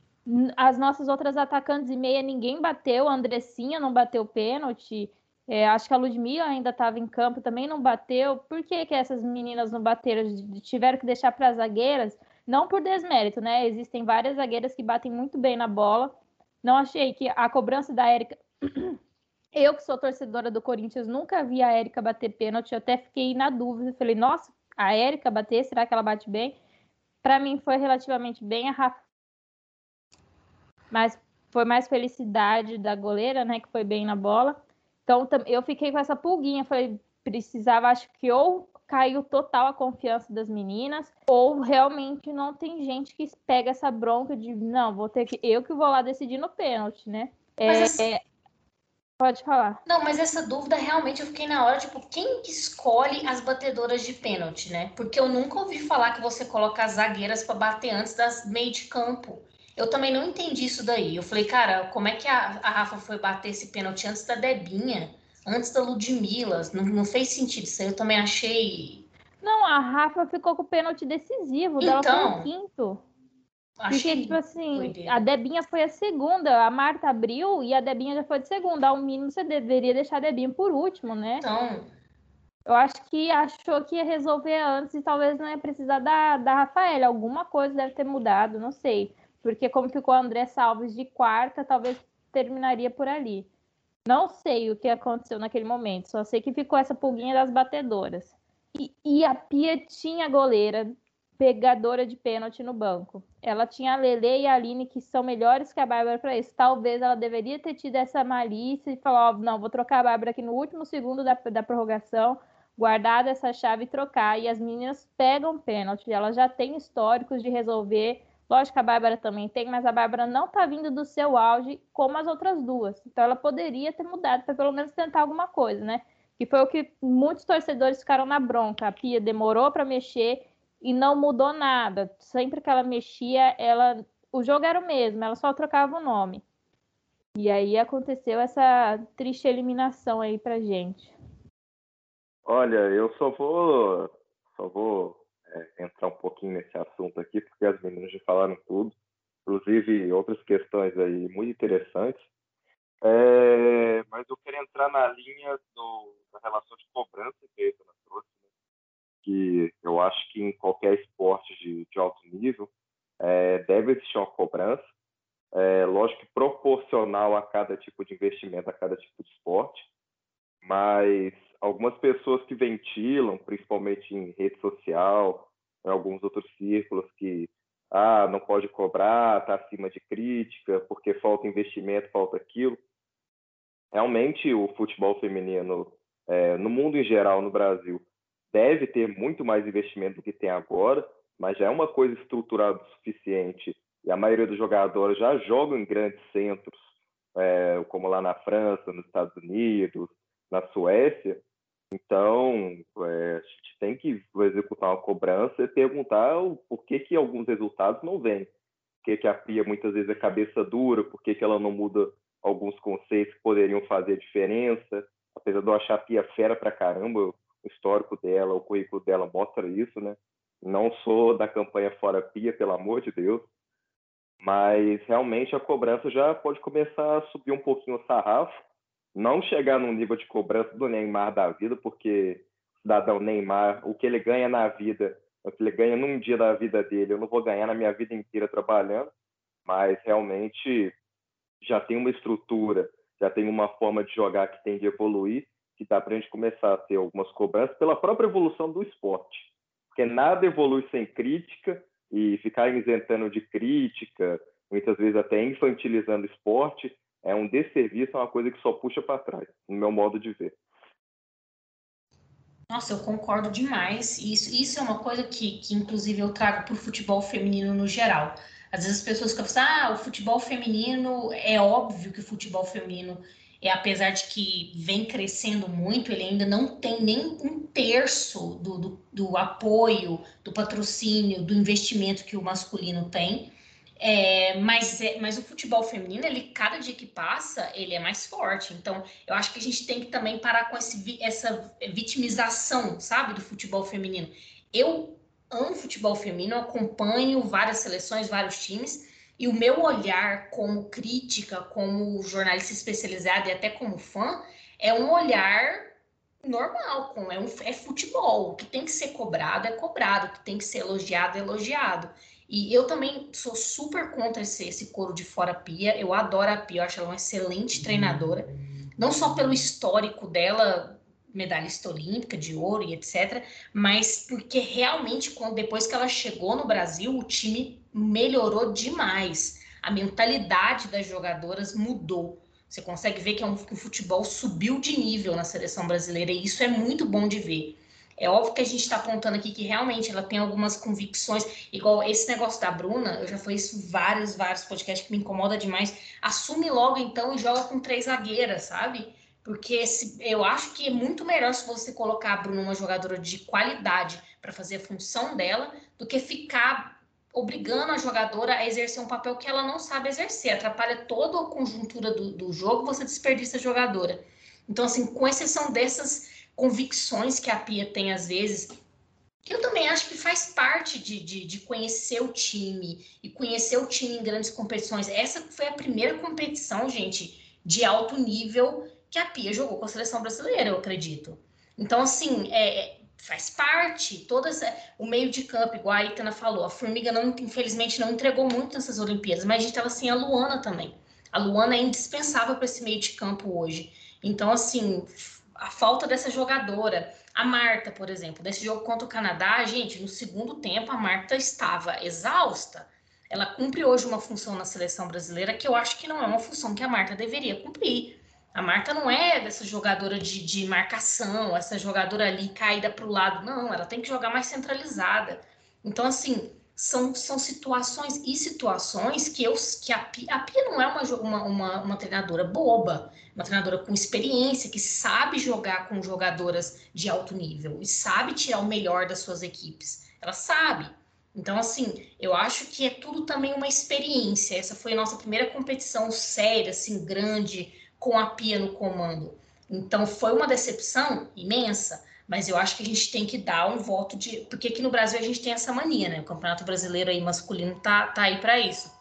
As nossas outras atacantes e meia ninguém bateu, a Andressinha não bateu pênalti. É, acho que a Ludmilla ainda estava em campo, também não bateu. Por que, que essas meninas não bateram? Tiveram que deixar para as zagueiras? Não por desmérito, né? Existem várias zagueiras que batem muito bem na bola. Não achei que a cobrança da Érica. Eu, que sou torcedora do Corinthians, nunca vi a Érica bater pênalti. Eu até fiquei na dúvida. Falei, nossa, a Érica bater, será que ela bate bem? Para mim foi relativamente bem a Rafa. Mas foi mais felicidade da goleira, né, que foi bem na bola. Então eu fiquei com essa pulguinha, falei, precisava, acho que ou caiu total a confiança das meninas, ou realmente não tem gente que pega essa bronca de não, vou ter que eu que vou lá decidir no pênalti, né? É, essa... é, pode falar. Não, mas essa dúvida realmente eu fiquei na hora, tipo, quem escolhe as batedoras de pênalti, né? Porque eu nunca ouvi falar que você coloca as zagueiras para bater antes das meio de campo. Eu também não entendi isso daí. Eu falei, cara, como é que a, a Rafa foi bater esse pênalti antes da Debinha? antes da Ludmilla. Não, não fez sentido isso aí. Eu também achei. Não, a Rafa ficou com o pênalti decisivo. Então, dela foi o quinto. Achei Porque, tipo assim, doideira. a Debinha foi a segunda, a Marta abriu e a Debinha já foi de segunda. Ao mínimo, você deveria deixar a Debinha por último, né? Então. Eu acho que achou que ia resolver antes e talvez não ia precisar da, da Rafaela. Alguma coisa deve ter mudado, não sei. Porque como ficou André Salves de quarta, talvez terminaria por ali. Não sei o que aconteceu naquele momento, só sei que ficou essa pulguinha das batedoras. E, e a Pia tinha goleira pegadora de pênalti no banco. Ela tinha a Lele e a Aline, que são melhores que a Bárbara para isso. Talvez ela deveria ter tido essa malícia e falar: ó, não, vou trocar a Bárbara aqui no último segundo da, da prorrogação, guardar essa chave e trocar. E as meninas pegam pênalti. Elas já têm históricos de resolver Lógico que a Bárbara também tem, mas a Bárbara não está vindo do seu auge como as outras duas. Então ela poderia ter mudado para pelo menos tentar alguma coisa, né? Que foi o que muitos torcedores ficaram na bronca. A Pia demorou para mexer e não mudou nada. Sempre que ela mexia, ela o jogo era o mesmo, ela só trocava o nome. E aí aconteceu essa triste eliminação aí pra gente. Olha, eu só vou só vou é, entrar um pouquinho nesse assunto aqui, porque as meninas já falaram tudo, inclusive outras questões aí muito interessantes. É, mas eu quero entrar na linha do, da relação de cobrança que a Etana trouxe, né? que eu acho que em qualquer esporte de, de alto nível é, deve existir uma cobrança, é, lógico que proporcional a cada tipo de investimento, a cada tipo de esporte, mas algumas pessoas que ventilam, principalmente em rede social, em alguns outros círculos, que ah, não pode cobrar, está acima de crítica, porque falta investimento, falta aquilo. Realmente, o futebol feminino, é, no mundo em geral, no Brasil, deve ter muito mais investimento do que tem agora, mas já é uma coisa estruturada o suficiente. E a maioria dos jogadores já jogam em grandes centros, é, como lá na França, nos Estados Unidos, na Suécia, então, é, a gente tem que executar uma cobrança e perguntar o, por que, que alguns resultados não vêm. Por que, que a Pia muitas vezes é cabeça dura, por que, que ela não muda alguns conceitos que poderiam fazer diferença. Apesar de eu achar a Pia fera pra caramba, o histórico dela, o currículo dela mostra isso, né? Não sou da campanha Fora Pia, pelo amor de Deus, mas realmente a cobrança já pode começar a subir um pouquinho o sarrafo não chegar no nível de cobrança do Neymar da vida, porque cidadão Neymar, o que ele ganha na vida, o que ele ganha num dia da vida dele, eu não vou ganhar na minha vida inteira trabalhando, mas realmente já tem uma estrutura, já tem uma forma de jogar que tem de evoluir, que dá para a gente começar a ter algumas cobranças pela própria evolução do esporte. Porque nada evolui sem crítica e ficar isentando de crítica, muitas vezes até infantilizando o esporte, é um desserviço, é uma coisa que só puxa para trás, no meu modo de ver. Nossa, eu concordo demais. Isso, isso é uma coisa que, que inclusive, eu trago para o futebol feminino no geral. Às vezes as pessoas ficam assim, ah, o futebol feminino, é óbvio que o futebol feminino, é apesar de que vem crescendo muito, ele ainda não tem nem um terço do, do, do apoio, do patrocínio, do investimento que o masculino tem. É, mas, é, mas o futebol feminino, ele cada dia que passa, ele é mais forte. Então, eu acho que a gente tem que também parar com esse, essa vitimização, sabe, do futebol feminino. Eu amo futebol feminino, acompanho várias seleções, vários times, e o meu olhar como crítica, como jornalista especializado e até como fã, é um olhar normal, é, um, é futebol. O que tem que ser cobrado é cobrado, o que tem que ser elogiado é elogiado. E eu também sou super contra esse, esse coro de fora Pia. Eu adoro a Pia, eu acho ela uma excelente treinadora. Não só pelo histórico dela medalhista olímpica de ouro e etc. Mas porque realmente, quando, depois que ela chegou no Brasil, o time melhorou demais. A mentalidade das jogadoras mudou. Você consegue ver que, é um, que o futebol subiu de nível na seleção brasileira e isso é muito bom de ver. É óbvio que a gente está apontando aqui que realmente ela tem algumas convicções, igual esse negócio da Bruna, eu já falei isso vários, vários podcasts que me incomoda demais. Assume logo então e joga com três zagueiras, sabe? Porque se, eu acho que é muito melhor se você colocar a Bruna uma jogadora de qualidade para fazer a função dela, do que ficar obrigando a jogadora a exercer um papel que ela não sabe exercer. Atrapalha toda a conjuntura do, do jogo, você desperdiça a jogadora. Então, assim, com exceção dessas convicções que a Pia tem às vezes, eu também acho que faz parte de, de, de, conhecer o time e conhecer o time em grandes competições. Essa foi a primeira competição, gente, de alto nível que a Pia jogou com a seleção brasileira, eu acredito. Então, assim, é, é faz parte, todo essa, o meio de campo, igual a Itana falou, a Formiga não, infelizmente não entregou muito nessas Olimpíadas, mas a gente estava sem a Luana também. A Luana é indispensável para esse meio de campo hoje. Então, assim, a falta dessa jogadora. A Marta, por exemplo, desse jogo contra o Canadá, gente, no segundo tempo a Marta estava exausta. Ela cumpre hoje uma função na seleção brasileira que eu acho que não é uma função que a Marta deveria cumprir. A Marta não é dessa jogadora de, de marcação, essa jogadora ali caída para o lado. Não, ela tem que jogar mais centralizada. Então, assim, são, são situações e situações que, eu, que a, Pia, a Pia não é uma, uma, uma, uma, treinadora boba, uma treinadora com experiência, que sabe jogar com jogadoras de alto nível e sabe tirar o melhor das suas equipes. Ela sabe. Então, assim, eu acho que é tudo também uma experiência. Essa foi a nossa primeira competição séria, assim, grande, com a Pia no comando. Então, foi uma decepção imensa mas eu acho que a gente tem que dar um voto de. Porque aqui no Brasil a gente tem essa mania, né? O Campeonato Brasileiro aí masculino tá, tá aí para isso.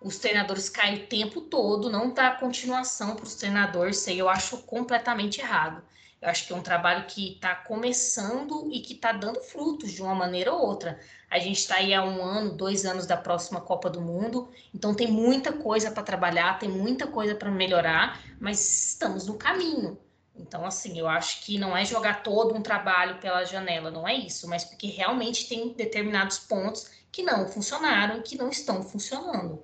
Os treinadores caem o tempo todo, não dá continuação para os treinadores, isso aí eu acho completamente errado. Eu acho que é um trabalho que está começando e que está dando frutos de uma maneira ou outra. A gente está aí há um ano, dois anos da próxima Copa do Mundo, então tem muita coisa para trabalhar, tem muita coisa para melhorar, mas estamos no caminho. Então, assim, eu acho que não é jogar todo um trabalho pela janela, não é isso, mas porque realmente tem determinados pontos que não funcionaram que não estão funcionando.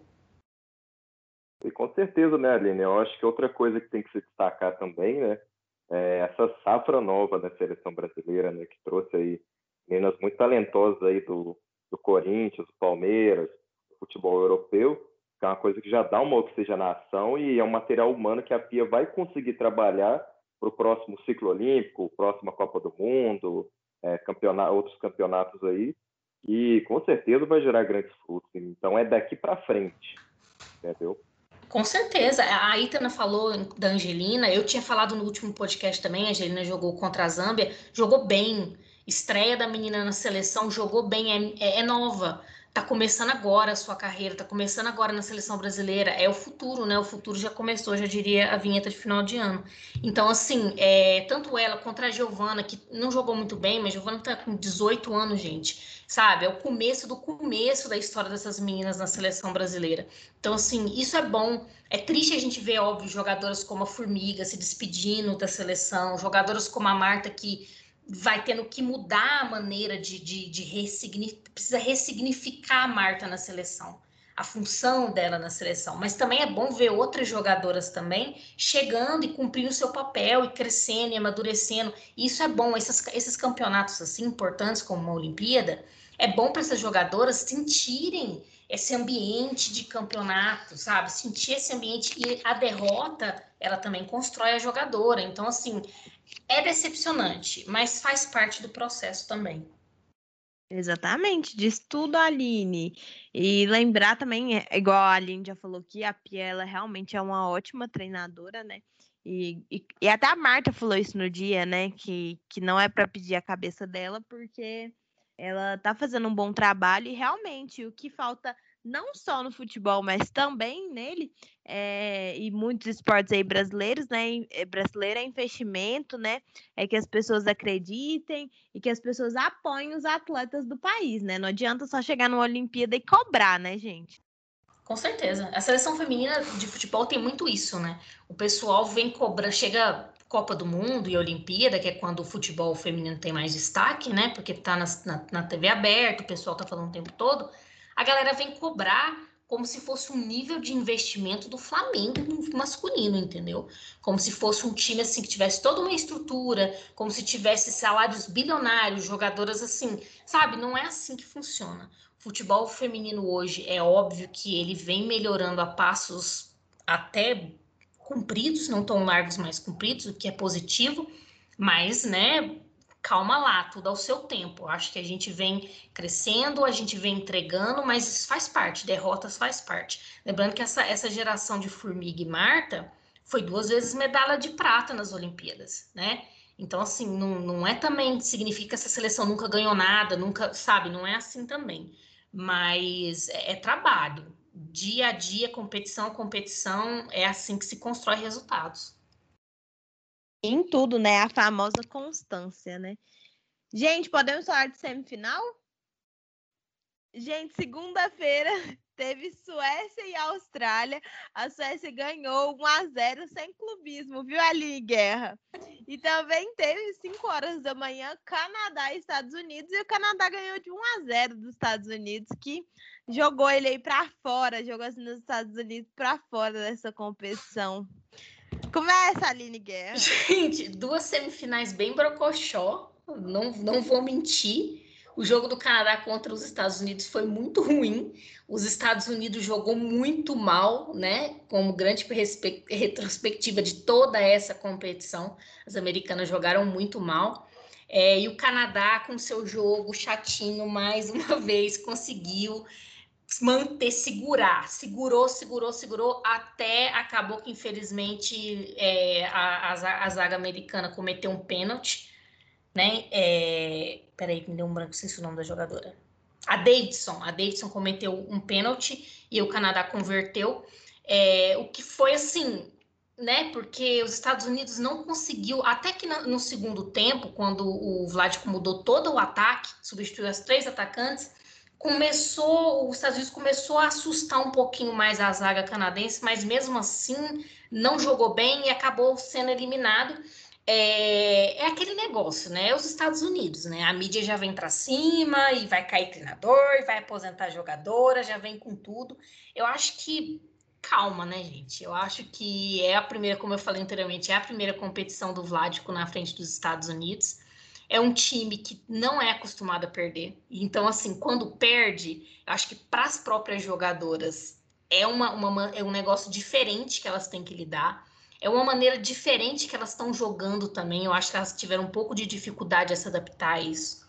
E com certeza, né, Aline? Eu acho que outra coisa que tem que se destacar também, né, é essa safra nova da seleção brasileira, né, que trouxe aí meninas muito talentosas aí do, do Corinthians, do Palmeiras, do futebol europeu, que é uma coisa que já dá uma oxigenação e é um material humano que a Pia vai conseguir trabalhar para o próximo ciclo olímpico, próxima Copa do Mundo, é, campeonato, outros campeonatos aí, e com certeza vai gerar grandes frutos. Então é daqui para frente, entendeu? Com certeza. A Itana falou da Angelina, eu tinha falado no último podcast também, a Angelina jogou contra a Zâmbia, jogou bem. Estreia da menina na seleção, jogou bem, é, é, é nova tá começando agora a sua carreira, tá começando agora na seleção brasileira, é o futuro, né? O futuro já começou, já diria a vinheta de final de ano. Então, assim, é, tanto ela contra a Giovana, que não jogou muito bem, mas Giovana tá com 18 anos, gente, sabe? É o começo do começo da história dessas meninas na seleção brasileira. Então, assim, isso é bom. É triste a gente ver, óbvio, jogadoras como a Formiga se despedindo da seleção, jogadoras como a Marta que vai tendo que mudar a maneira de, de, de ressignificar, precisa ressignificar a Marta na seleção, a função dela na seleção. Mas também é bom ver outras jogadoras também chegando e cumprindo o seu papel e crescendo e amadurecendo. Isso é bom, esses, esses campeonatos assim importantes como uma Olimpíada, é bom para essas jogadoras sentirem esse ambiente de campeonato, sabe? Sentir esse ambiente e a derrota, ela também constrói a jogadora. Então, assim, é decepcionante, mas faz parte do processo também. Exatamente, diz tudo a Aline. E lembrar também, é, igual a Aline já falou que a Pia ela realmente é uma ótima treinadora, né? E, e, e até a Marta falou isso no dia, né? Que, que não é para pedir a cabeça dela, porque ela tá fazendo um bom trabalho e realmente o que falta não só no futebol, mas também nele, é, e muitos esportes aí brasileiros, né? É, brasileiro é investimento, né? É que as pessoas acreditem e que as pessoas apoiem os atletas do país, né? Não adianta só chegar numa Olimpíada e cobrar, né, gente? Com certeza. A seleção feminina de futebol tem muito isso, né? O pessoal vem cobrar, chega Copa do Mundo e Olimpíada, que é quando o futebol feminino tem mais destaque, né? Porque tá na, na, na TV aberta, o pessoal tá falando o tempo todo, a galera vem cobrar como se fosse um nível de investimento do Flamengo masculino, entendeu? Como se fosse um time assim que tivesse toda uma estrutura, como se tivesse salários bilionários, jogadoras assim, sabe? Não é assim que funciona. O futebol feminino hoje é óbvio que ele vem melhorando a passos até compridos, não tão largos, mas compridos, o que é positivo, mas, né, calma lá, tudo ao seu tempo. Acho que a gente vem crescendo, a gente vem entregando, mas faz parte, derrotas faz parte. Lembrando que essa, essa geração de Formiga e Marta foi duas vezes medalha de prata nas Olimpíadas, né? Então, assim, não, não é também, significa que essa seleção nunca ganhou nada, nunca, sabe, não é assim também. Mas é, é trabalho. Dia a dia, competição a competição, é assim que se constrói resultados em tudo, né? A famosa constância, né? Gente, podemos falar de semifinal? Gente, segunda-feira teve Suécia e Austrália. A Suécia ganhou 1 a 0 sem clubismo, viu ali, Guerra? E também teve 5 horas da manhã Canadá e Estados Unidos e o Canadá ganhou de 1 a 0 dos Estados Unidos, que jogou ele aí para fora, jogou assim nos Estados Unidos para fora dessa competição. Começa, Aline Guerra. Gente, duas semifinais bem brocochó, não, não vou mentir. O jogo do Canadá contra os Estados Unidos foi muito ruim. Os Estados Unidos jogou muito mal, né? Como grande retrospectiva de toda essa competição. As americanas jogaram muito mal. É, e o Canadá, com seu jogo chatinho, mais uma vez conseguiu manter, segurar, segurou, segurou, segurou, até acabou que, infelizmente, é, a, a, a, zaga americana cometeu um pênalti, né? É, peraí, me deu um branco, sei se é o nome da jogadora. A Davidson, a Davidson cometeu um pênalti e o Canadá converteu, é, o que foi assim, né? Porque os Estados Unidos não conseguiu, até que no, no segundo tempo, quando o Vladimir mudou todo o ataque, substituiu as três atacantes, começou, os Estados Unidos começou a assustar um pouquinho mais a zaga canadense, mas mesmo assim não jogou bem e acabou sendo eliminado. É, é aquele negócio, né? Os Estados Unidos, né? A mídia já vem para cima e vai cair treinador, vai aposentar jogadora, já vem com tudo. Eu acho que calma, né, gente? Eu acho que é a primeira, como eu falei anteriormente, é a primeira competição do Vládico na frente dos Estados Unidos é um time que não é acostumado a perder. Então, assim, quando perde, acho que para as próprias jogadoras é, uma, uma, é um negócio diferente que elas têm que lidar. É uma maneira diferente que elas estão jogando também. Eu acho que elas tiveram um pouco de dificuldade a se adaptar a isso.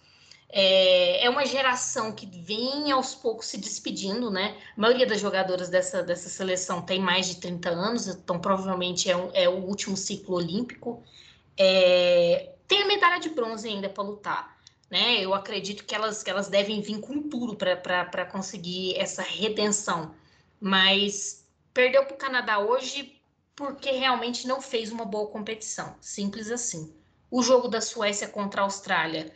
É, é uma geração que vem aos poucos se despedindo, né? A maioria das jogadoras dessa, dessa seleção tem mais de 30 anos, então provavelmente é, um, é o último ciclo olímpico. É, tem a medalha de bronze ainda para lutar. Né? Eu acredito que elas, que elas devem vir com tudo para conseguir essa redenção. Mas perdeu para o Canadá hoje porque realmente não fez uma boa competição. Simples assim. O jogo da Suécia contra a Austrália.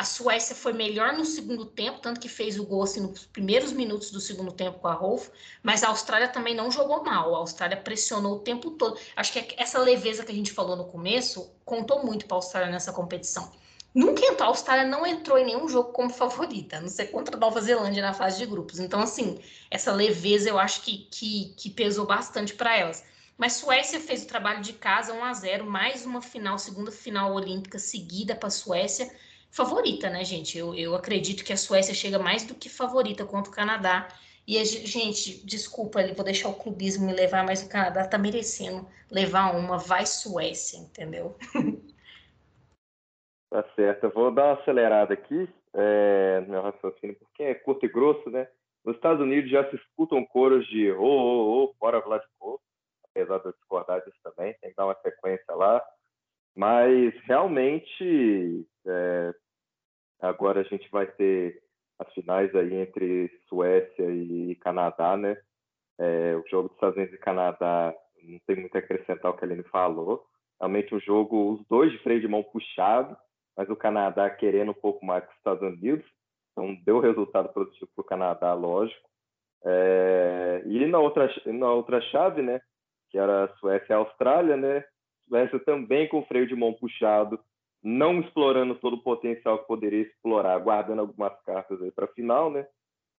A Suécia foi melhor no segundo tempo, tanto que fez o gol assim, nos primeiros minutos do segundo tempo com a Rolf, mas a Austrália também não jogou mal. A Austrália pressionou o tempo todo. Acho que essa leveza que a gente falou no começo contou muito para a Austrália nessa competição. Nunca entrou, a Austrália não entrou em nenhum jogo como favorita, a não ser contra a Nova Zelândia na fase de grupos. Então, assim, essa leveza eu acho que, que, que pesou bastante para elas. Mas Suécia fez o trabalho de casa 1 a 0 mais uma final, segunda final olímpica seguida para a Suécia favorita, né, gente? Eu, eu acredito que a Suécia chega mais do que favorita contra o Canadá. E, a, gente, desculpa, vou deixar o clubismo me levar, mas o Canadá tá merecendo levar uma. Vai Suécia, entendeu? Tá certo. Eu vou dar uma acelerada aqui é, meu raciocínio, porque é curto e grosso, né? Nos Estados Unidos já se escutam coros de ô, ô, ô, fora Vladimir, apesar das discordâncias também, tem que dar uma sequência lá. Mas realmente é, agora a gente vai ter as finais aí entre Suécia e Canadá, né? É, o jogo dos Estados Unidos e Canadá não tem muito a acrescentar o que a Aline falou. Realmente um jogo, os dois de freio de mão puxado, mas o Canadá querendo um pouco mais que os Estados Unidos. Então deu resultado positivo para o Canadá, lógico. É, e na outra, na outra chave, né? Que era a Suécia e a Austrália, né? Também com freio de mão puxado, não explorando todo o potencial que poderia explorar, guardando algumas cartas aí para a final, né?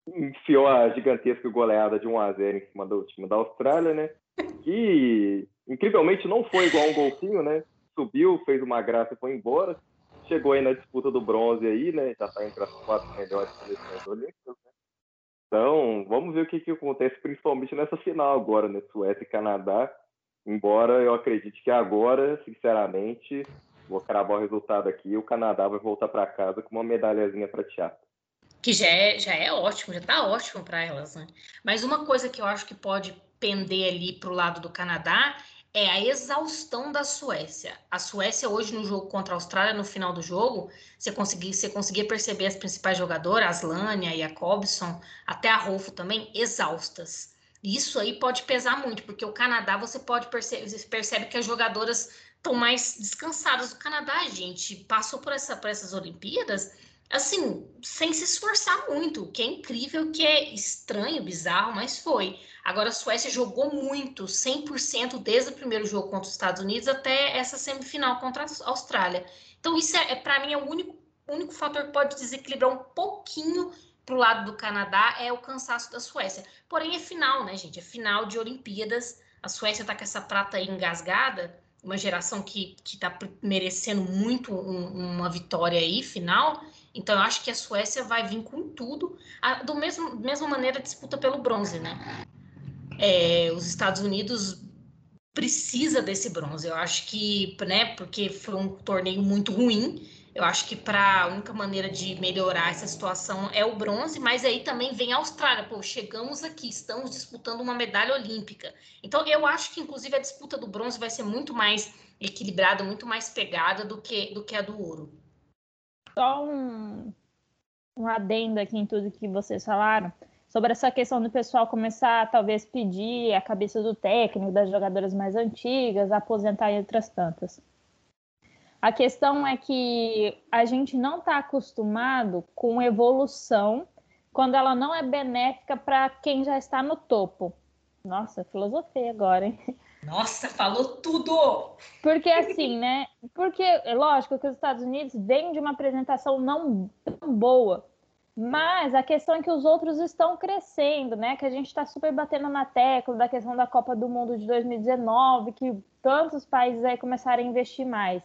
Enfiou a gigantesca goleada de 1 a 0 em cima do time da Austrália, né? Que incrivelmente não foi igual um golfinho, né? Subiu, fez uma graça e foi embora. Chegou aí na disputa do bronze aí, né? Já está entre as quatro melhores seleções olímpicas, né? Então, vamos ver o que, que acontece, principalmente nessa final agora, né? Suécia e Canadá. Embora eu acredite que agora, sinceramente, vou cravar o resultado aqui, o Canadá vai voltar para casa com uma medalhazinha prateada. Que já é, já é ótimo, já tá ótimo para elas, né? Mas uma coisa que eu acho que pode pender ali para o lado do Canadá é a exaustão da Suécia. A Suécia hoje no jogo contra a Austrália, no final do jogo, você conseguia, você conseguia perceber as principais jogadoras, a Slania e a Cobson, até a Rolfo também, exaustas. Isso aí pode pesar muito, porque o Canadá você pode perceber, você percebe que as jogadoras estão mais descansadas. O Canadá, gente, passou por, essa, por essas Olimpíadas assim, sem se esforçar muito, o que é incrível, que é estranho, bizarro, mas foi. Agora a Suécia jogou muito, 100% desde o primeiro jogo contra os Estados Unidos até essa semifinal contra a Austrália. Então isso é, é para mim é o único, único fator que pode desequilibrar um pouquinho para o lado do Canadá é o cansaço da Suécia. Porém é final, né, gente? É final de Olimpíadas. A Suécia está com essa prata engasgada, uma geração que está merecendo muito um, uma vitória aí final. Então, eu acho que a Suécia vai vir com tudo, a, do mesmo mesma maneira disputa pelo bronze, né? É, os Estados Unidos precisa desse bronze. Eu acho que, né, porque foi um torneio muito ruim. Eu acho que para a única maneira de melhorar essa situação é o bronze, mas aí também vem a Austrália. Pô, chegamos aqui, estamos disputando uma medalha olímpica. Então, eu acho que, inclusive, a disputa do bronze vai ser muito mais equilibrada, muito mais pegada do que, do que a do ouro. Só um, um adendo aqui em tudo que vocês falaram sobre essa questão do pessoal começar talvez pedir a cabeça do técnico, das jogadoras mais antigas, aposentar e outras tantas. A questão é que a gente não está acostumado com evolução quando ela não é benéfica para quem já está no topo. Nossa, filosofia agora, hein? Nossa, falou tudo! Porque assim, né? Porque é lógico que os Estados Unidos vêm de uma apresentação não tão boa, mas a questão é que os outros estão crescendo, né? Que a gente está super batendo na tecla da questão da Copa do Mundo de 2019, que tantos países aí começaram a investir mais.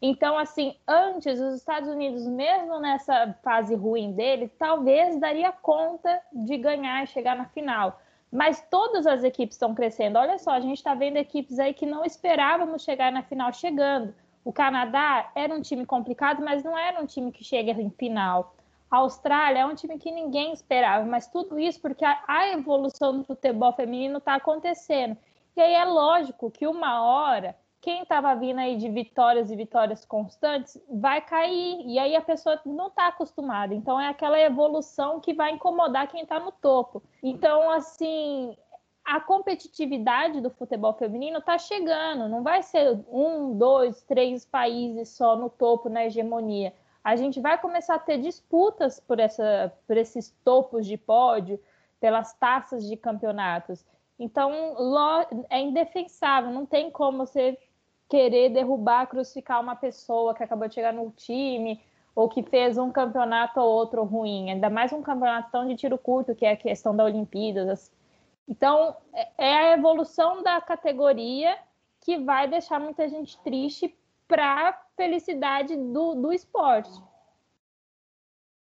Então, assim, antes os Estados Unidos, mesmo nessa fase ruim dele, talvez daria conta de ganhar e chegar na final. Mas todas as equipes estão crescendo. Olha só, a gente está vendo equipes aí que não esperávamos chegar na final chegando. O Canadá era um time complicado, mas não era um time que chega em final. A Austrália é um time que ninguém esperava, mas tudo isso porque a, evolução do futebol feminino está acontecendo. E aí é lógico que uma hora quem estava vindo aí de vitórias e vitórias constantes vai cair. E aí a pessoa não está acostumada. Então é aquela evolução que vai incomodar quem está no topo. Então, assim, a competitividade do futebol feminino está chegando. Não vai ser um, dois, três países só no topo, na hegemonia. A gente vai começar a ter disputas por, essa, por esses topos de pódio, pelas taças de campeonatos. Então, é indefensável, não tem como você querer derrubar, crucificar uma pessoa que acabou de chegar no time ou que fez um campeonato ou outro ruim, ainda mais um campeonato tão de tiro curto, que é a questão da Olimpíadas. Então, é, é a evolução da categoria que vai deixar muita gente triste para a felicidade do, do esporte.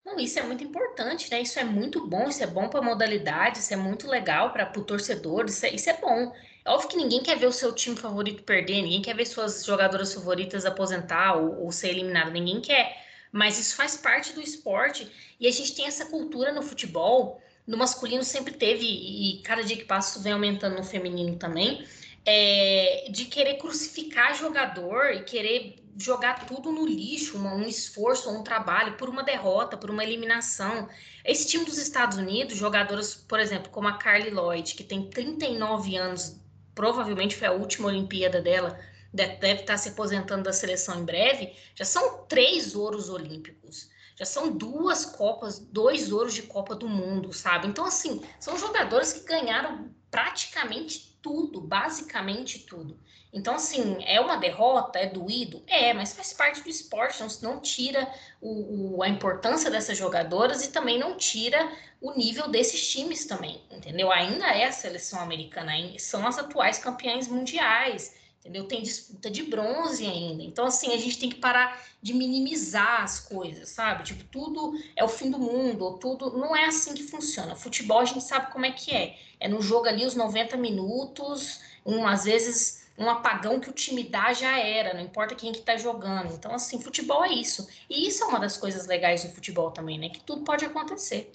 Não, isso é muito importante, né? Isso é muito bom, isso é bom para a modalidade, isso é muito legal para o torcedor, isso é, isso é bom. Óbvio que ninguém quer ver o seu time favorito perder, ninguém quer ver suas jogadoras favoritas aposentar ou, ou ser eliminada, ninguém quer. Mas isso faz parte do esporte e a gente tem essa cultura no futebol. No masculino sempre teve, e cada dia que passa isso vem aumentando no feminino também, é, de querer crucificar jogador e querer jogar tudo no lixo, um, um esforço, um trabalho por uma derrota, por uma eliminação. Esse time dos Estados Unidos, jogadoras, por exemplo, como a Carly Lloyd, que tem 39 anos provavelmente foi a última Olimpíada dela, deve estar se aposentando da seleção em breve, já são três ouros olímpicos. Já são duas Copas, dois ouros de Copa do Mundo, sabe? Então, assim, são jogadores que ganharam praticamente tudo, basicamente tudo. Então, assim, é uma derrota, é doído? É, mas faz parte do esporte, não, não tira o, o, a importância dessas jogadoras e também não tira o nível desses times também, entendeu? Ainda é a seleção americana, são as atuais campeãs mundiais, entendeu? Tem disputa de bronze ainda. Então, assim, a gente tem que parar de minimizar as coisas, sabe? Tipo, tudo é o fim do mundo, ou tudo. Não é assim que funciona. Futebol a gente sabe como é que é. É no jogo ali os 90 minutos, um, às vezes um apagão que o time dá já era, não importa quem que tá jogando. Então, assim, futebol é isso. E isso é uma das coisas legais do futebol também, né? Que tudo pode acontecer.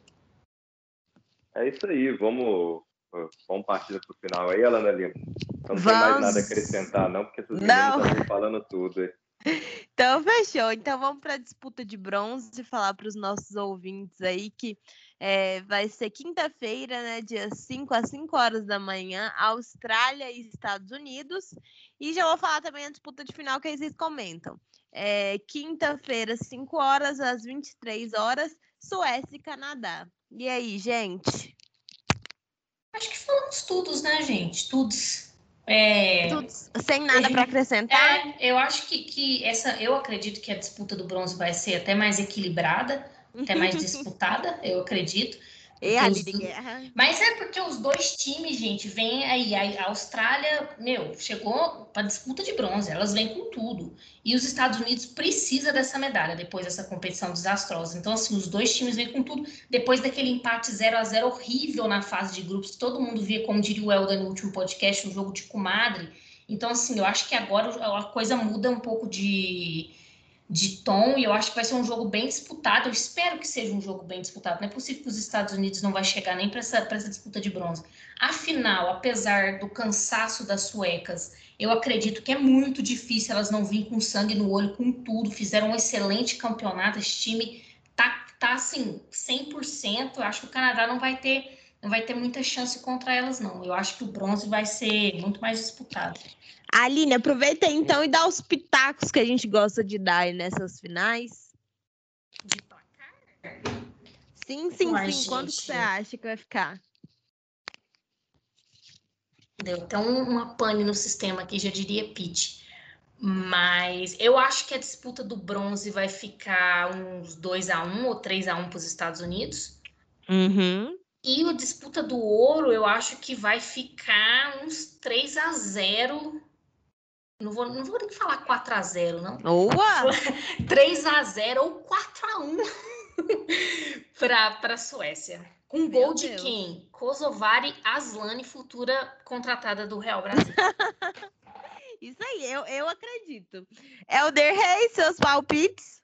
É isso aí, vamos, vamos partir pro final aí, Alana Lima. Não vamos. tem mais nada a acrescentar, não, porque meninas estão falando tudo. Então, fechou. Então, vamos para a disputa de bronze, falar para os nossos ouvintes aí que é, vai ser quinta-feira, né, dia 5 às 5 horas da manhã, Austrália e Estados Unidos. E já vou falar também a disputa de final que vocês comentam. É, quinta-feira, 5 horas às 23 horas, Suécia e Canadá. E aí, gente? Acho que falamos todos, né, gente? Todos. É... Todos, sem nada para acrescentar. É, eu acho que, que essa, eu acredito que a disputa do bronze vai ser até mais equilibrada até mais disputada, eu acredito. E a de guerra. Mas é porque os dois times, gente, vêm aí. A Austrália, meu, chegou para disputa de bronze, elas vêm com tudo. E os Estados Unidos precisa dessa medalha depois dessa competição desastrosa. Então, assim, os dois times vêm com tudo. Depois daquele empate 0 a 0 horrível na fase de grupos, todo mundo via, como diria o Helder no último podcast, um jogo de comadre. Então, assim, eu acho que agora a coisa muda um pouco de de tom e eu acho que vai ser um jogo bem disputado. Eu espero que seja um jogo bem disputado. Não é possível que os Estados Unidos não vai chegar nem para essa, essa disputa de bronze. Afinal, apesar do cansaço das suecas, eu acredito que é muito difícil elas não virem com sangue no olho, com tudo. Fizeram um excelente campeonato. Esse time tá, tá assim, 100%. Eu acho que o Canadá não vai ter não vai ter muita chance contra elas, não. Eu acho que o bronze vai ser muito mais disputado. Aline, aproveita então e dá os pitacos que a gente gosta de dar nessas finais. De placar? Sim, sim, Uai, sim. Gente. Quanto que você acha que vai ficar? Deu até uma pane no sistema aqui, já diria Pete. Mas eu acho que a disputa do bronze vai ficar uns 2 a 1 ou 3 a 1 para os Estados Unidos. Uhum. E a disputa do ouro, eu acho que vai ficar uns 3 a 0 não vou, não vou nem falar 4 a 0 não. Boa! 3 a 0 ou 4 a 1 para a Suécia. Com um gol de Deus. quem? Kosovari Aslani, futura contratada do Real Brasil. Isso aí, eu, eu acredito. Elder Reis, seus palpites?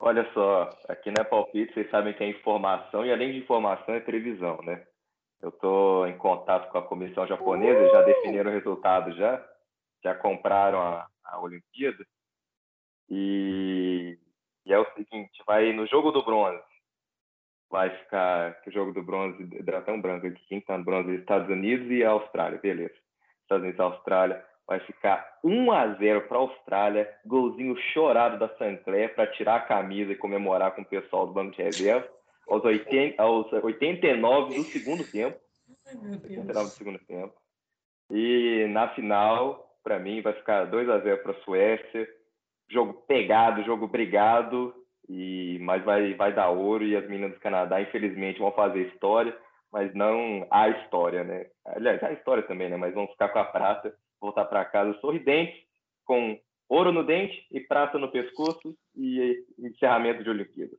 Olha só, aqui não é palpite, vocês sabem que é informação e além de informação é previsão, né? Eu estou em contato com a comissão japonesa, já definiram o resultado já já compraram a, a Olimpíada. E, e, é o seguinte, vai no jogo do bronze, vai ficar, que o jogo do bronze, um branco aqui, quem está no bronze, Estados Unidos e Austrália, beleza. Estados Unidos e Austrália, vai ficar 1 a 0 para a Austrália, golzinho chorado da Sancler para tirar a camisa e comemorar com o pessoal do banco de reserva, aos, 80, aos 89 do segundo tempo. Ai, 89 do segundo tempo. E na final, para mim, vai ficar 2 a 0 para a Suécia. Jogo pegado, jogo brigado, e mas vai, vai dar ouro. E as meninas do Canadá, infelizmente, vão fazer história, mas não a história, né? Aliás, a história também, né? Mas vão ficar com a prata, voltar para casa sorridentes, com ouro no dente e prata no pescoço e encerramento de Olimpíadas.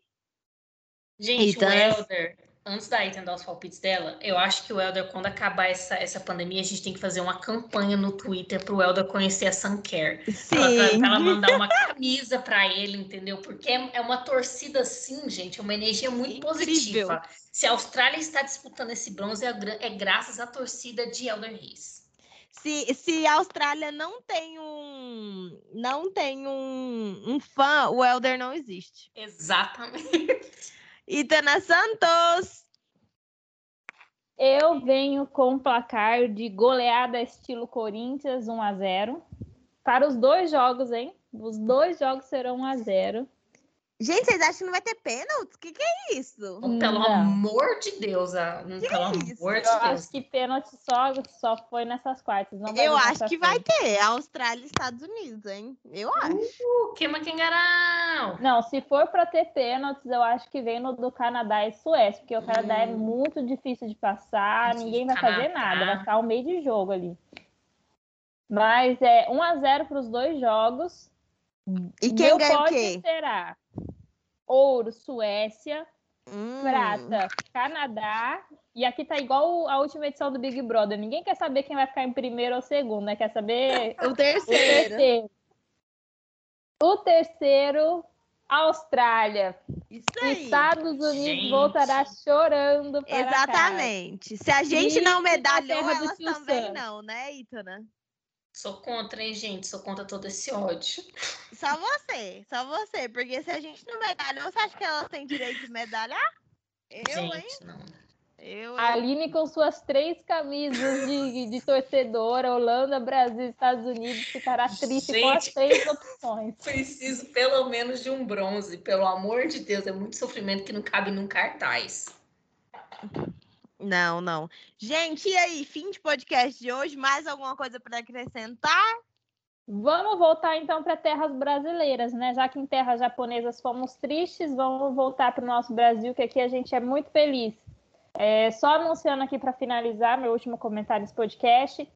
Gente, então, o Helder, antes da Ethan dar os palpites dela, eu acho que o Helder, quando acabar essa, essa pandemia, a gente tem que fazer uma campanha no Twitter para o Helder conhecer a Suncare. Para ela mandar uma camisa para ele, entendeu? Porque é, é, uma torcida assim, gente, é uma energia muito Incrível. positiva. Se a Austrália está disputando esse bronze, é, é graças à torcida de Helder Reis. Se, se a Austrália não tem um não tem um, um fã, o Helder não existe. Exatamente. Itana Santos. Eu venho com um placar de goleada estilo Corinthians 1 a 0. para os dois jogos, hein? Os dois jogos serão 1 a 0 Gente, vocês acham que não vai ter pênalti? O que, que é isso? Pelo Não. amor de Deus, ah, pelo isso? amor de Eu Deus. acho que pênalti só, só foi nessas quartas. Eu acho que vai ter. Austrália e Estados Unidos, hein? Eu acho. Uh, queima quem garau. Não, se for para ter pênaltis, eu acho que vem no do Canadá e Suécia, porque o Canadá é Hum. muito difícil de passar, Difícil ninguém vai fazer nada, vai ficar um meio de jogo ali. Mas é 1 a 0 para os dois jogos. E quem ganha o quê? será ouro, Suécia, Hum. prata, Canadá. E aqui tá igual a última edição do Big Brother. Ninguém quer saber quem vai ficar em primeiro ou segundo, né? Quer saber O o terceiro. terceiro. O terceiro, Austrália. Isso aí. Estados Unidos Gente. voltará chorando para casa. Exatamente. Se a gente E não medalhou, terra do elas também Sam. não, né, Itana? Sou contra, hein, gente? Sou contra todo esse ódio. Só você, só você. Porque se a gente não medalhou, você acha que elas têm direito de medalhar? Eu, hein? gente, não. Eu, hein? Aline com suas três camisas de, de torcedora, Holanda, Brasil, Estados Unidos, ficará triste com as Gente. três opções. Preciso pelo menos de um bronze, pelo amor de Deus. É muito sofrimento que não cabe num cartaz. Não, não. Gente, e aí? Fim de podcast de hoje? Mais alguma coisa para acrescentar? Vamos voltar então para terras brasileiras, né? Já que em terras japonesas fomos tristes, vamos voltar para o nosso Brasil, que aqui a gente é muito feliz. É, só anunciando aqui para finalizar meu último comentário desse podcast,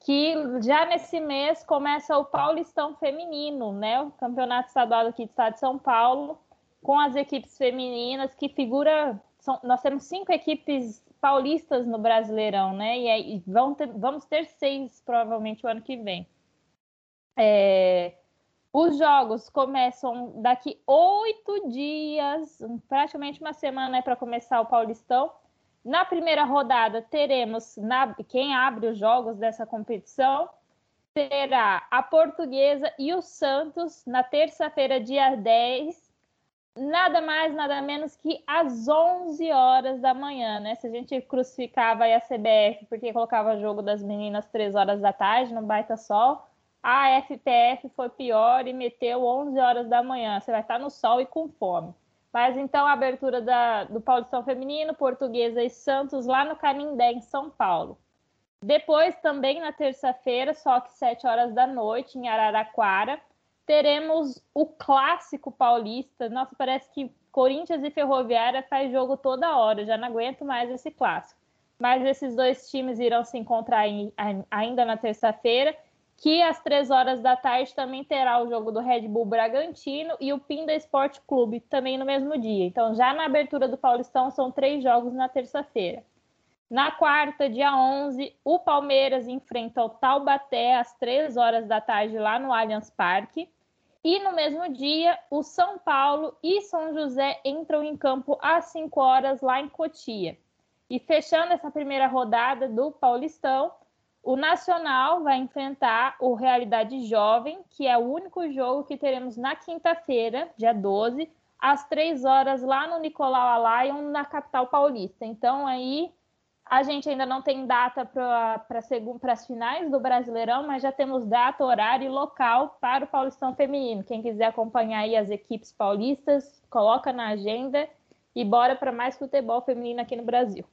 que já nesse mês começa o Paulistão Feminino, né? O campeonato estadual aqui do estado de São Paulo, com as equipes femininas que figura. são- nós temos cinco equipes paulistas no Brasileirão, né? E, aí vão ter- vamos ter seis provavelmente o ano que vem. É, os jogos começam daqui oito dias, praticamente uma semana para começar o Paulistão. Na primeira rodada, teremos na- quem abre os jogos dessa competição será a Portuguesa e o Santos na terça-feira, dia 10, nada mais, nada menos que às 11 horas da manhã, né? Se a gente crucificava a CBF porque colocava jogo das meninas 3 horas da tarde, no baita sol, a FPF foi pior e meteu 11 horas da manhã. Você vai estar no sol e com fome. Mas então a abertura da, do Paulistão Feminino, Portuguesa e Santos lá no Canindé, em São Paulo. Depois, também na terça-feira, só que 7 horas da noite, em Araraquara, teremos o clássico paulista. Nossa, parece que Corinthians e Ferroviária faz jogo toda hora, já não aguento mais esse clássico. Mas esses dois times irão se encontrar em- ainda na terça-feira, que às três horas da tarde também terá o jogo do Red Bull Bragantino e o Pinda Esporte Clube, também no mesmo dia. Então, já na abertura do Paulistão, são três jogos na terça-feira. Na quarta, dia 11, o Palmeiras enfrenta o Taubaté às 3 horas da tarde lá no Allianz Parque. E no mesmo dia, o São Paulo e São José entram em campo às 5 horas lá em Cotia. E fechando essa primeira rodada do Paulistão, o Nacional vai enfrentar o Realidade Jovem, que é o único jogo que teremos na quinta-feira, dia 12, às 3 horas lá no Nicolau Alayon, na capital paulista. Então aí a gente ainda não tem data para as finais do Brasileirão, mas já temos data, horário e local para o Paulistão Feminino. Quem quiser acompanhar aí as equipes paulistas, coloca na agenda e bora para mais futebol feminino aqui no Brasil.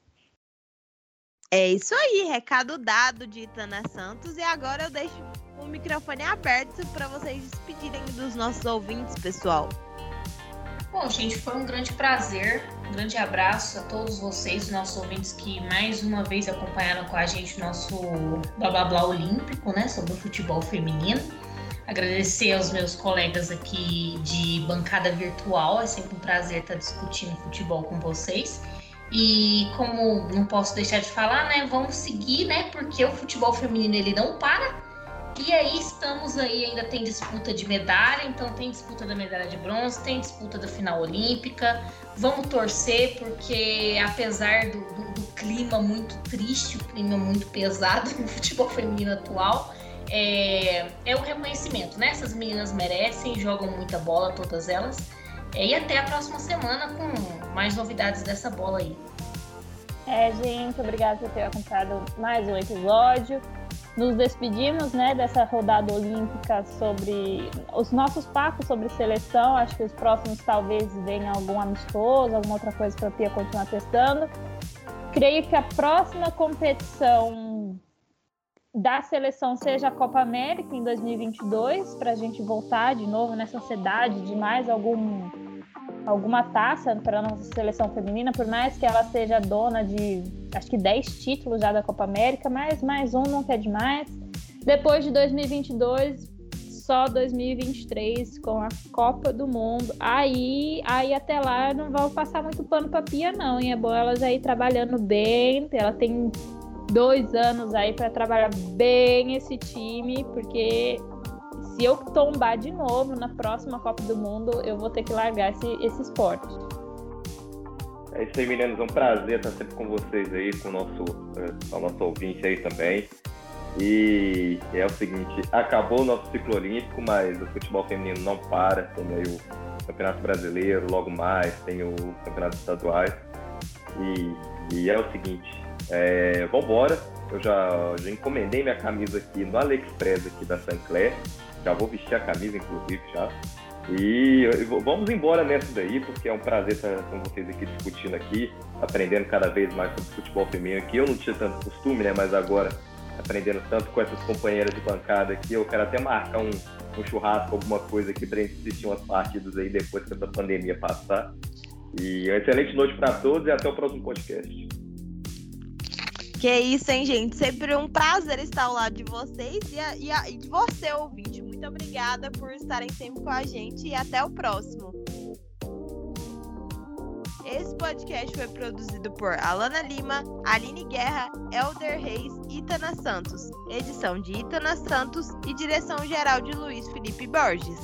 É isso aí, recado dado de Itana Santos. E agora eu deixo o microfone aberto para vocês despedirem dos nossos ouvintes, pessoal. Bom, gente, foi um grande prazer. Um grande abraço a todos vocês, nossos ouvintes que mais uma vez acompanharam com a gente o nosso blá blá blá olímpico, né? Sobre o futebol feminino. Agradecer aos meus colegas aqui de bancada virtual. É sempre um prazer estar discutindo futebol com vocês. E como não posso deixar de falar, né? Vamos seguir, né? Porque o futebol feminino ele não para. E aí estamos aí, ainda tem disputa de medalha, então tem disputa da medalha de bronze, tem disputa da final olímpica. Vamos torcer, porque apesar do, do, do clima muito triste, o clima muito pesado no futebol feminino atual, é, é o reconhecimento, né? Essas meninas merecem, jogam muita bola, todas elas. É, e até a próxima semana com mais novidades dessa bola aí. É, gente, obrigada por ter acompanhado mais um episódio. Nos despedimos né, dessa rodada olímpica sobre os nossos papos sobre seleção. Acho que os próximos talvez venham algum amistoso, alguma outra coisa para a Pia continuar testando. Creio que a próxima competição da seleção seja a Copa América em 2022, para a gente voltar de novo nessa ansiedade de mais algum, alguma taça para a nossa seleção feminina, por mais que ela seja dona de acho que 10 títulos já da Copa América, mas mais um não quer demais. Depois de 2022, só 2023 com a Copa do Mundo. Aí, aí até lá não vou passar muito pano pra Pia, não. E é bom ela já ir trabalhando bem. Ela tem dois anos aí para trabalhar bem esse time, porque se eu tombar de novo na próxima Copa do Mundo, eu vou ter que largar esse, esse esporte. É isso aí, meninos. É um prazer estar sempre com vocês aí, com o nosso, é, o nosso ouvinte aí também. E é o seguinte, acabou o nosso ciclo olímpico, mas o futebol feminino não para. Tem aí o Campeonato Brasileiro, logo mais, tem o Campeonato Estaduais. E, e é o seguinte, é, vambora. Eu já, já encomendei minha camisa aqui no AliExpress aqui da Sancler. Já vou vestir a camisa, inclusive, já. E vamos embora nessa daí, porque é um prazer estar com vocês aqui discutindo aqui, aprendendo cada vez mais sobre futebol feminino, que eu não tinha tanto costume, né? Mas agora, aprendendo tanto com essas companheiras de bancada aqui, eu quero até marcar um, um churrasco, alguma coisa aqui pra gente assistir umas partidas aí depois que essa pandemia passar. E uma excelente noite para todos e até o próximo podcast. Que isso, hein, gente? Sempre um prazer estar ao lado de vocês e, a, e, a, e de você, ouvinte. Muito obrigada por estarem sempre com a gente e até o próximo. Esse podcast foi produzido por Alana Lima, Aline Guerra, Elder Reis e Itana Santos. Edição de Itana Santos e direção geral de Luiz Felipe Borges.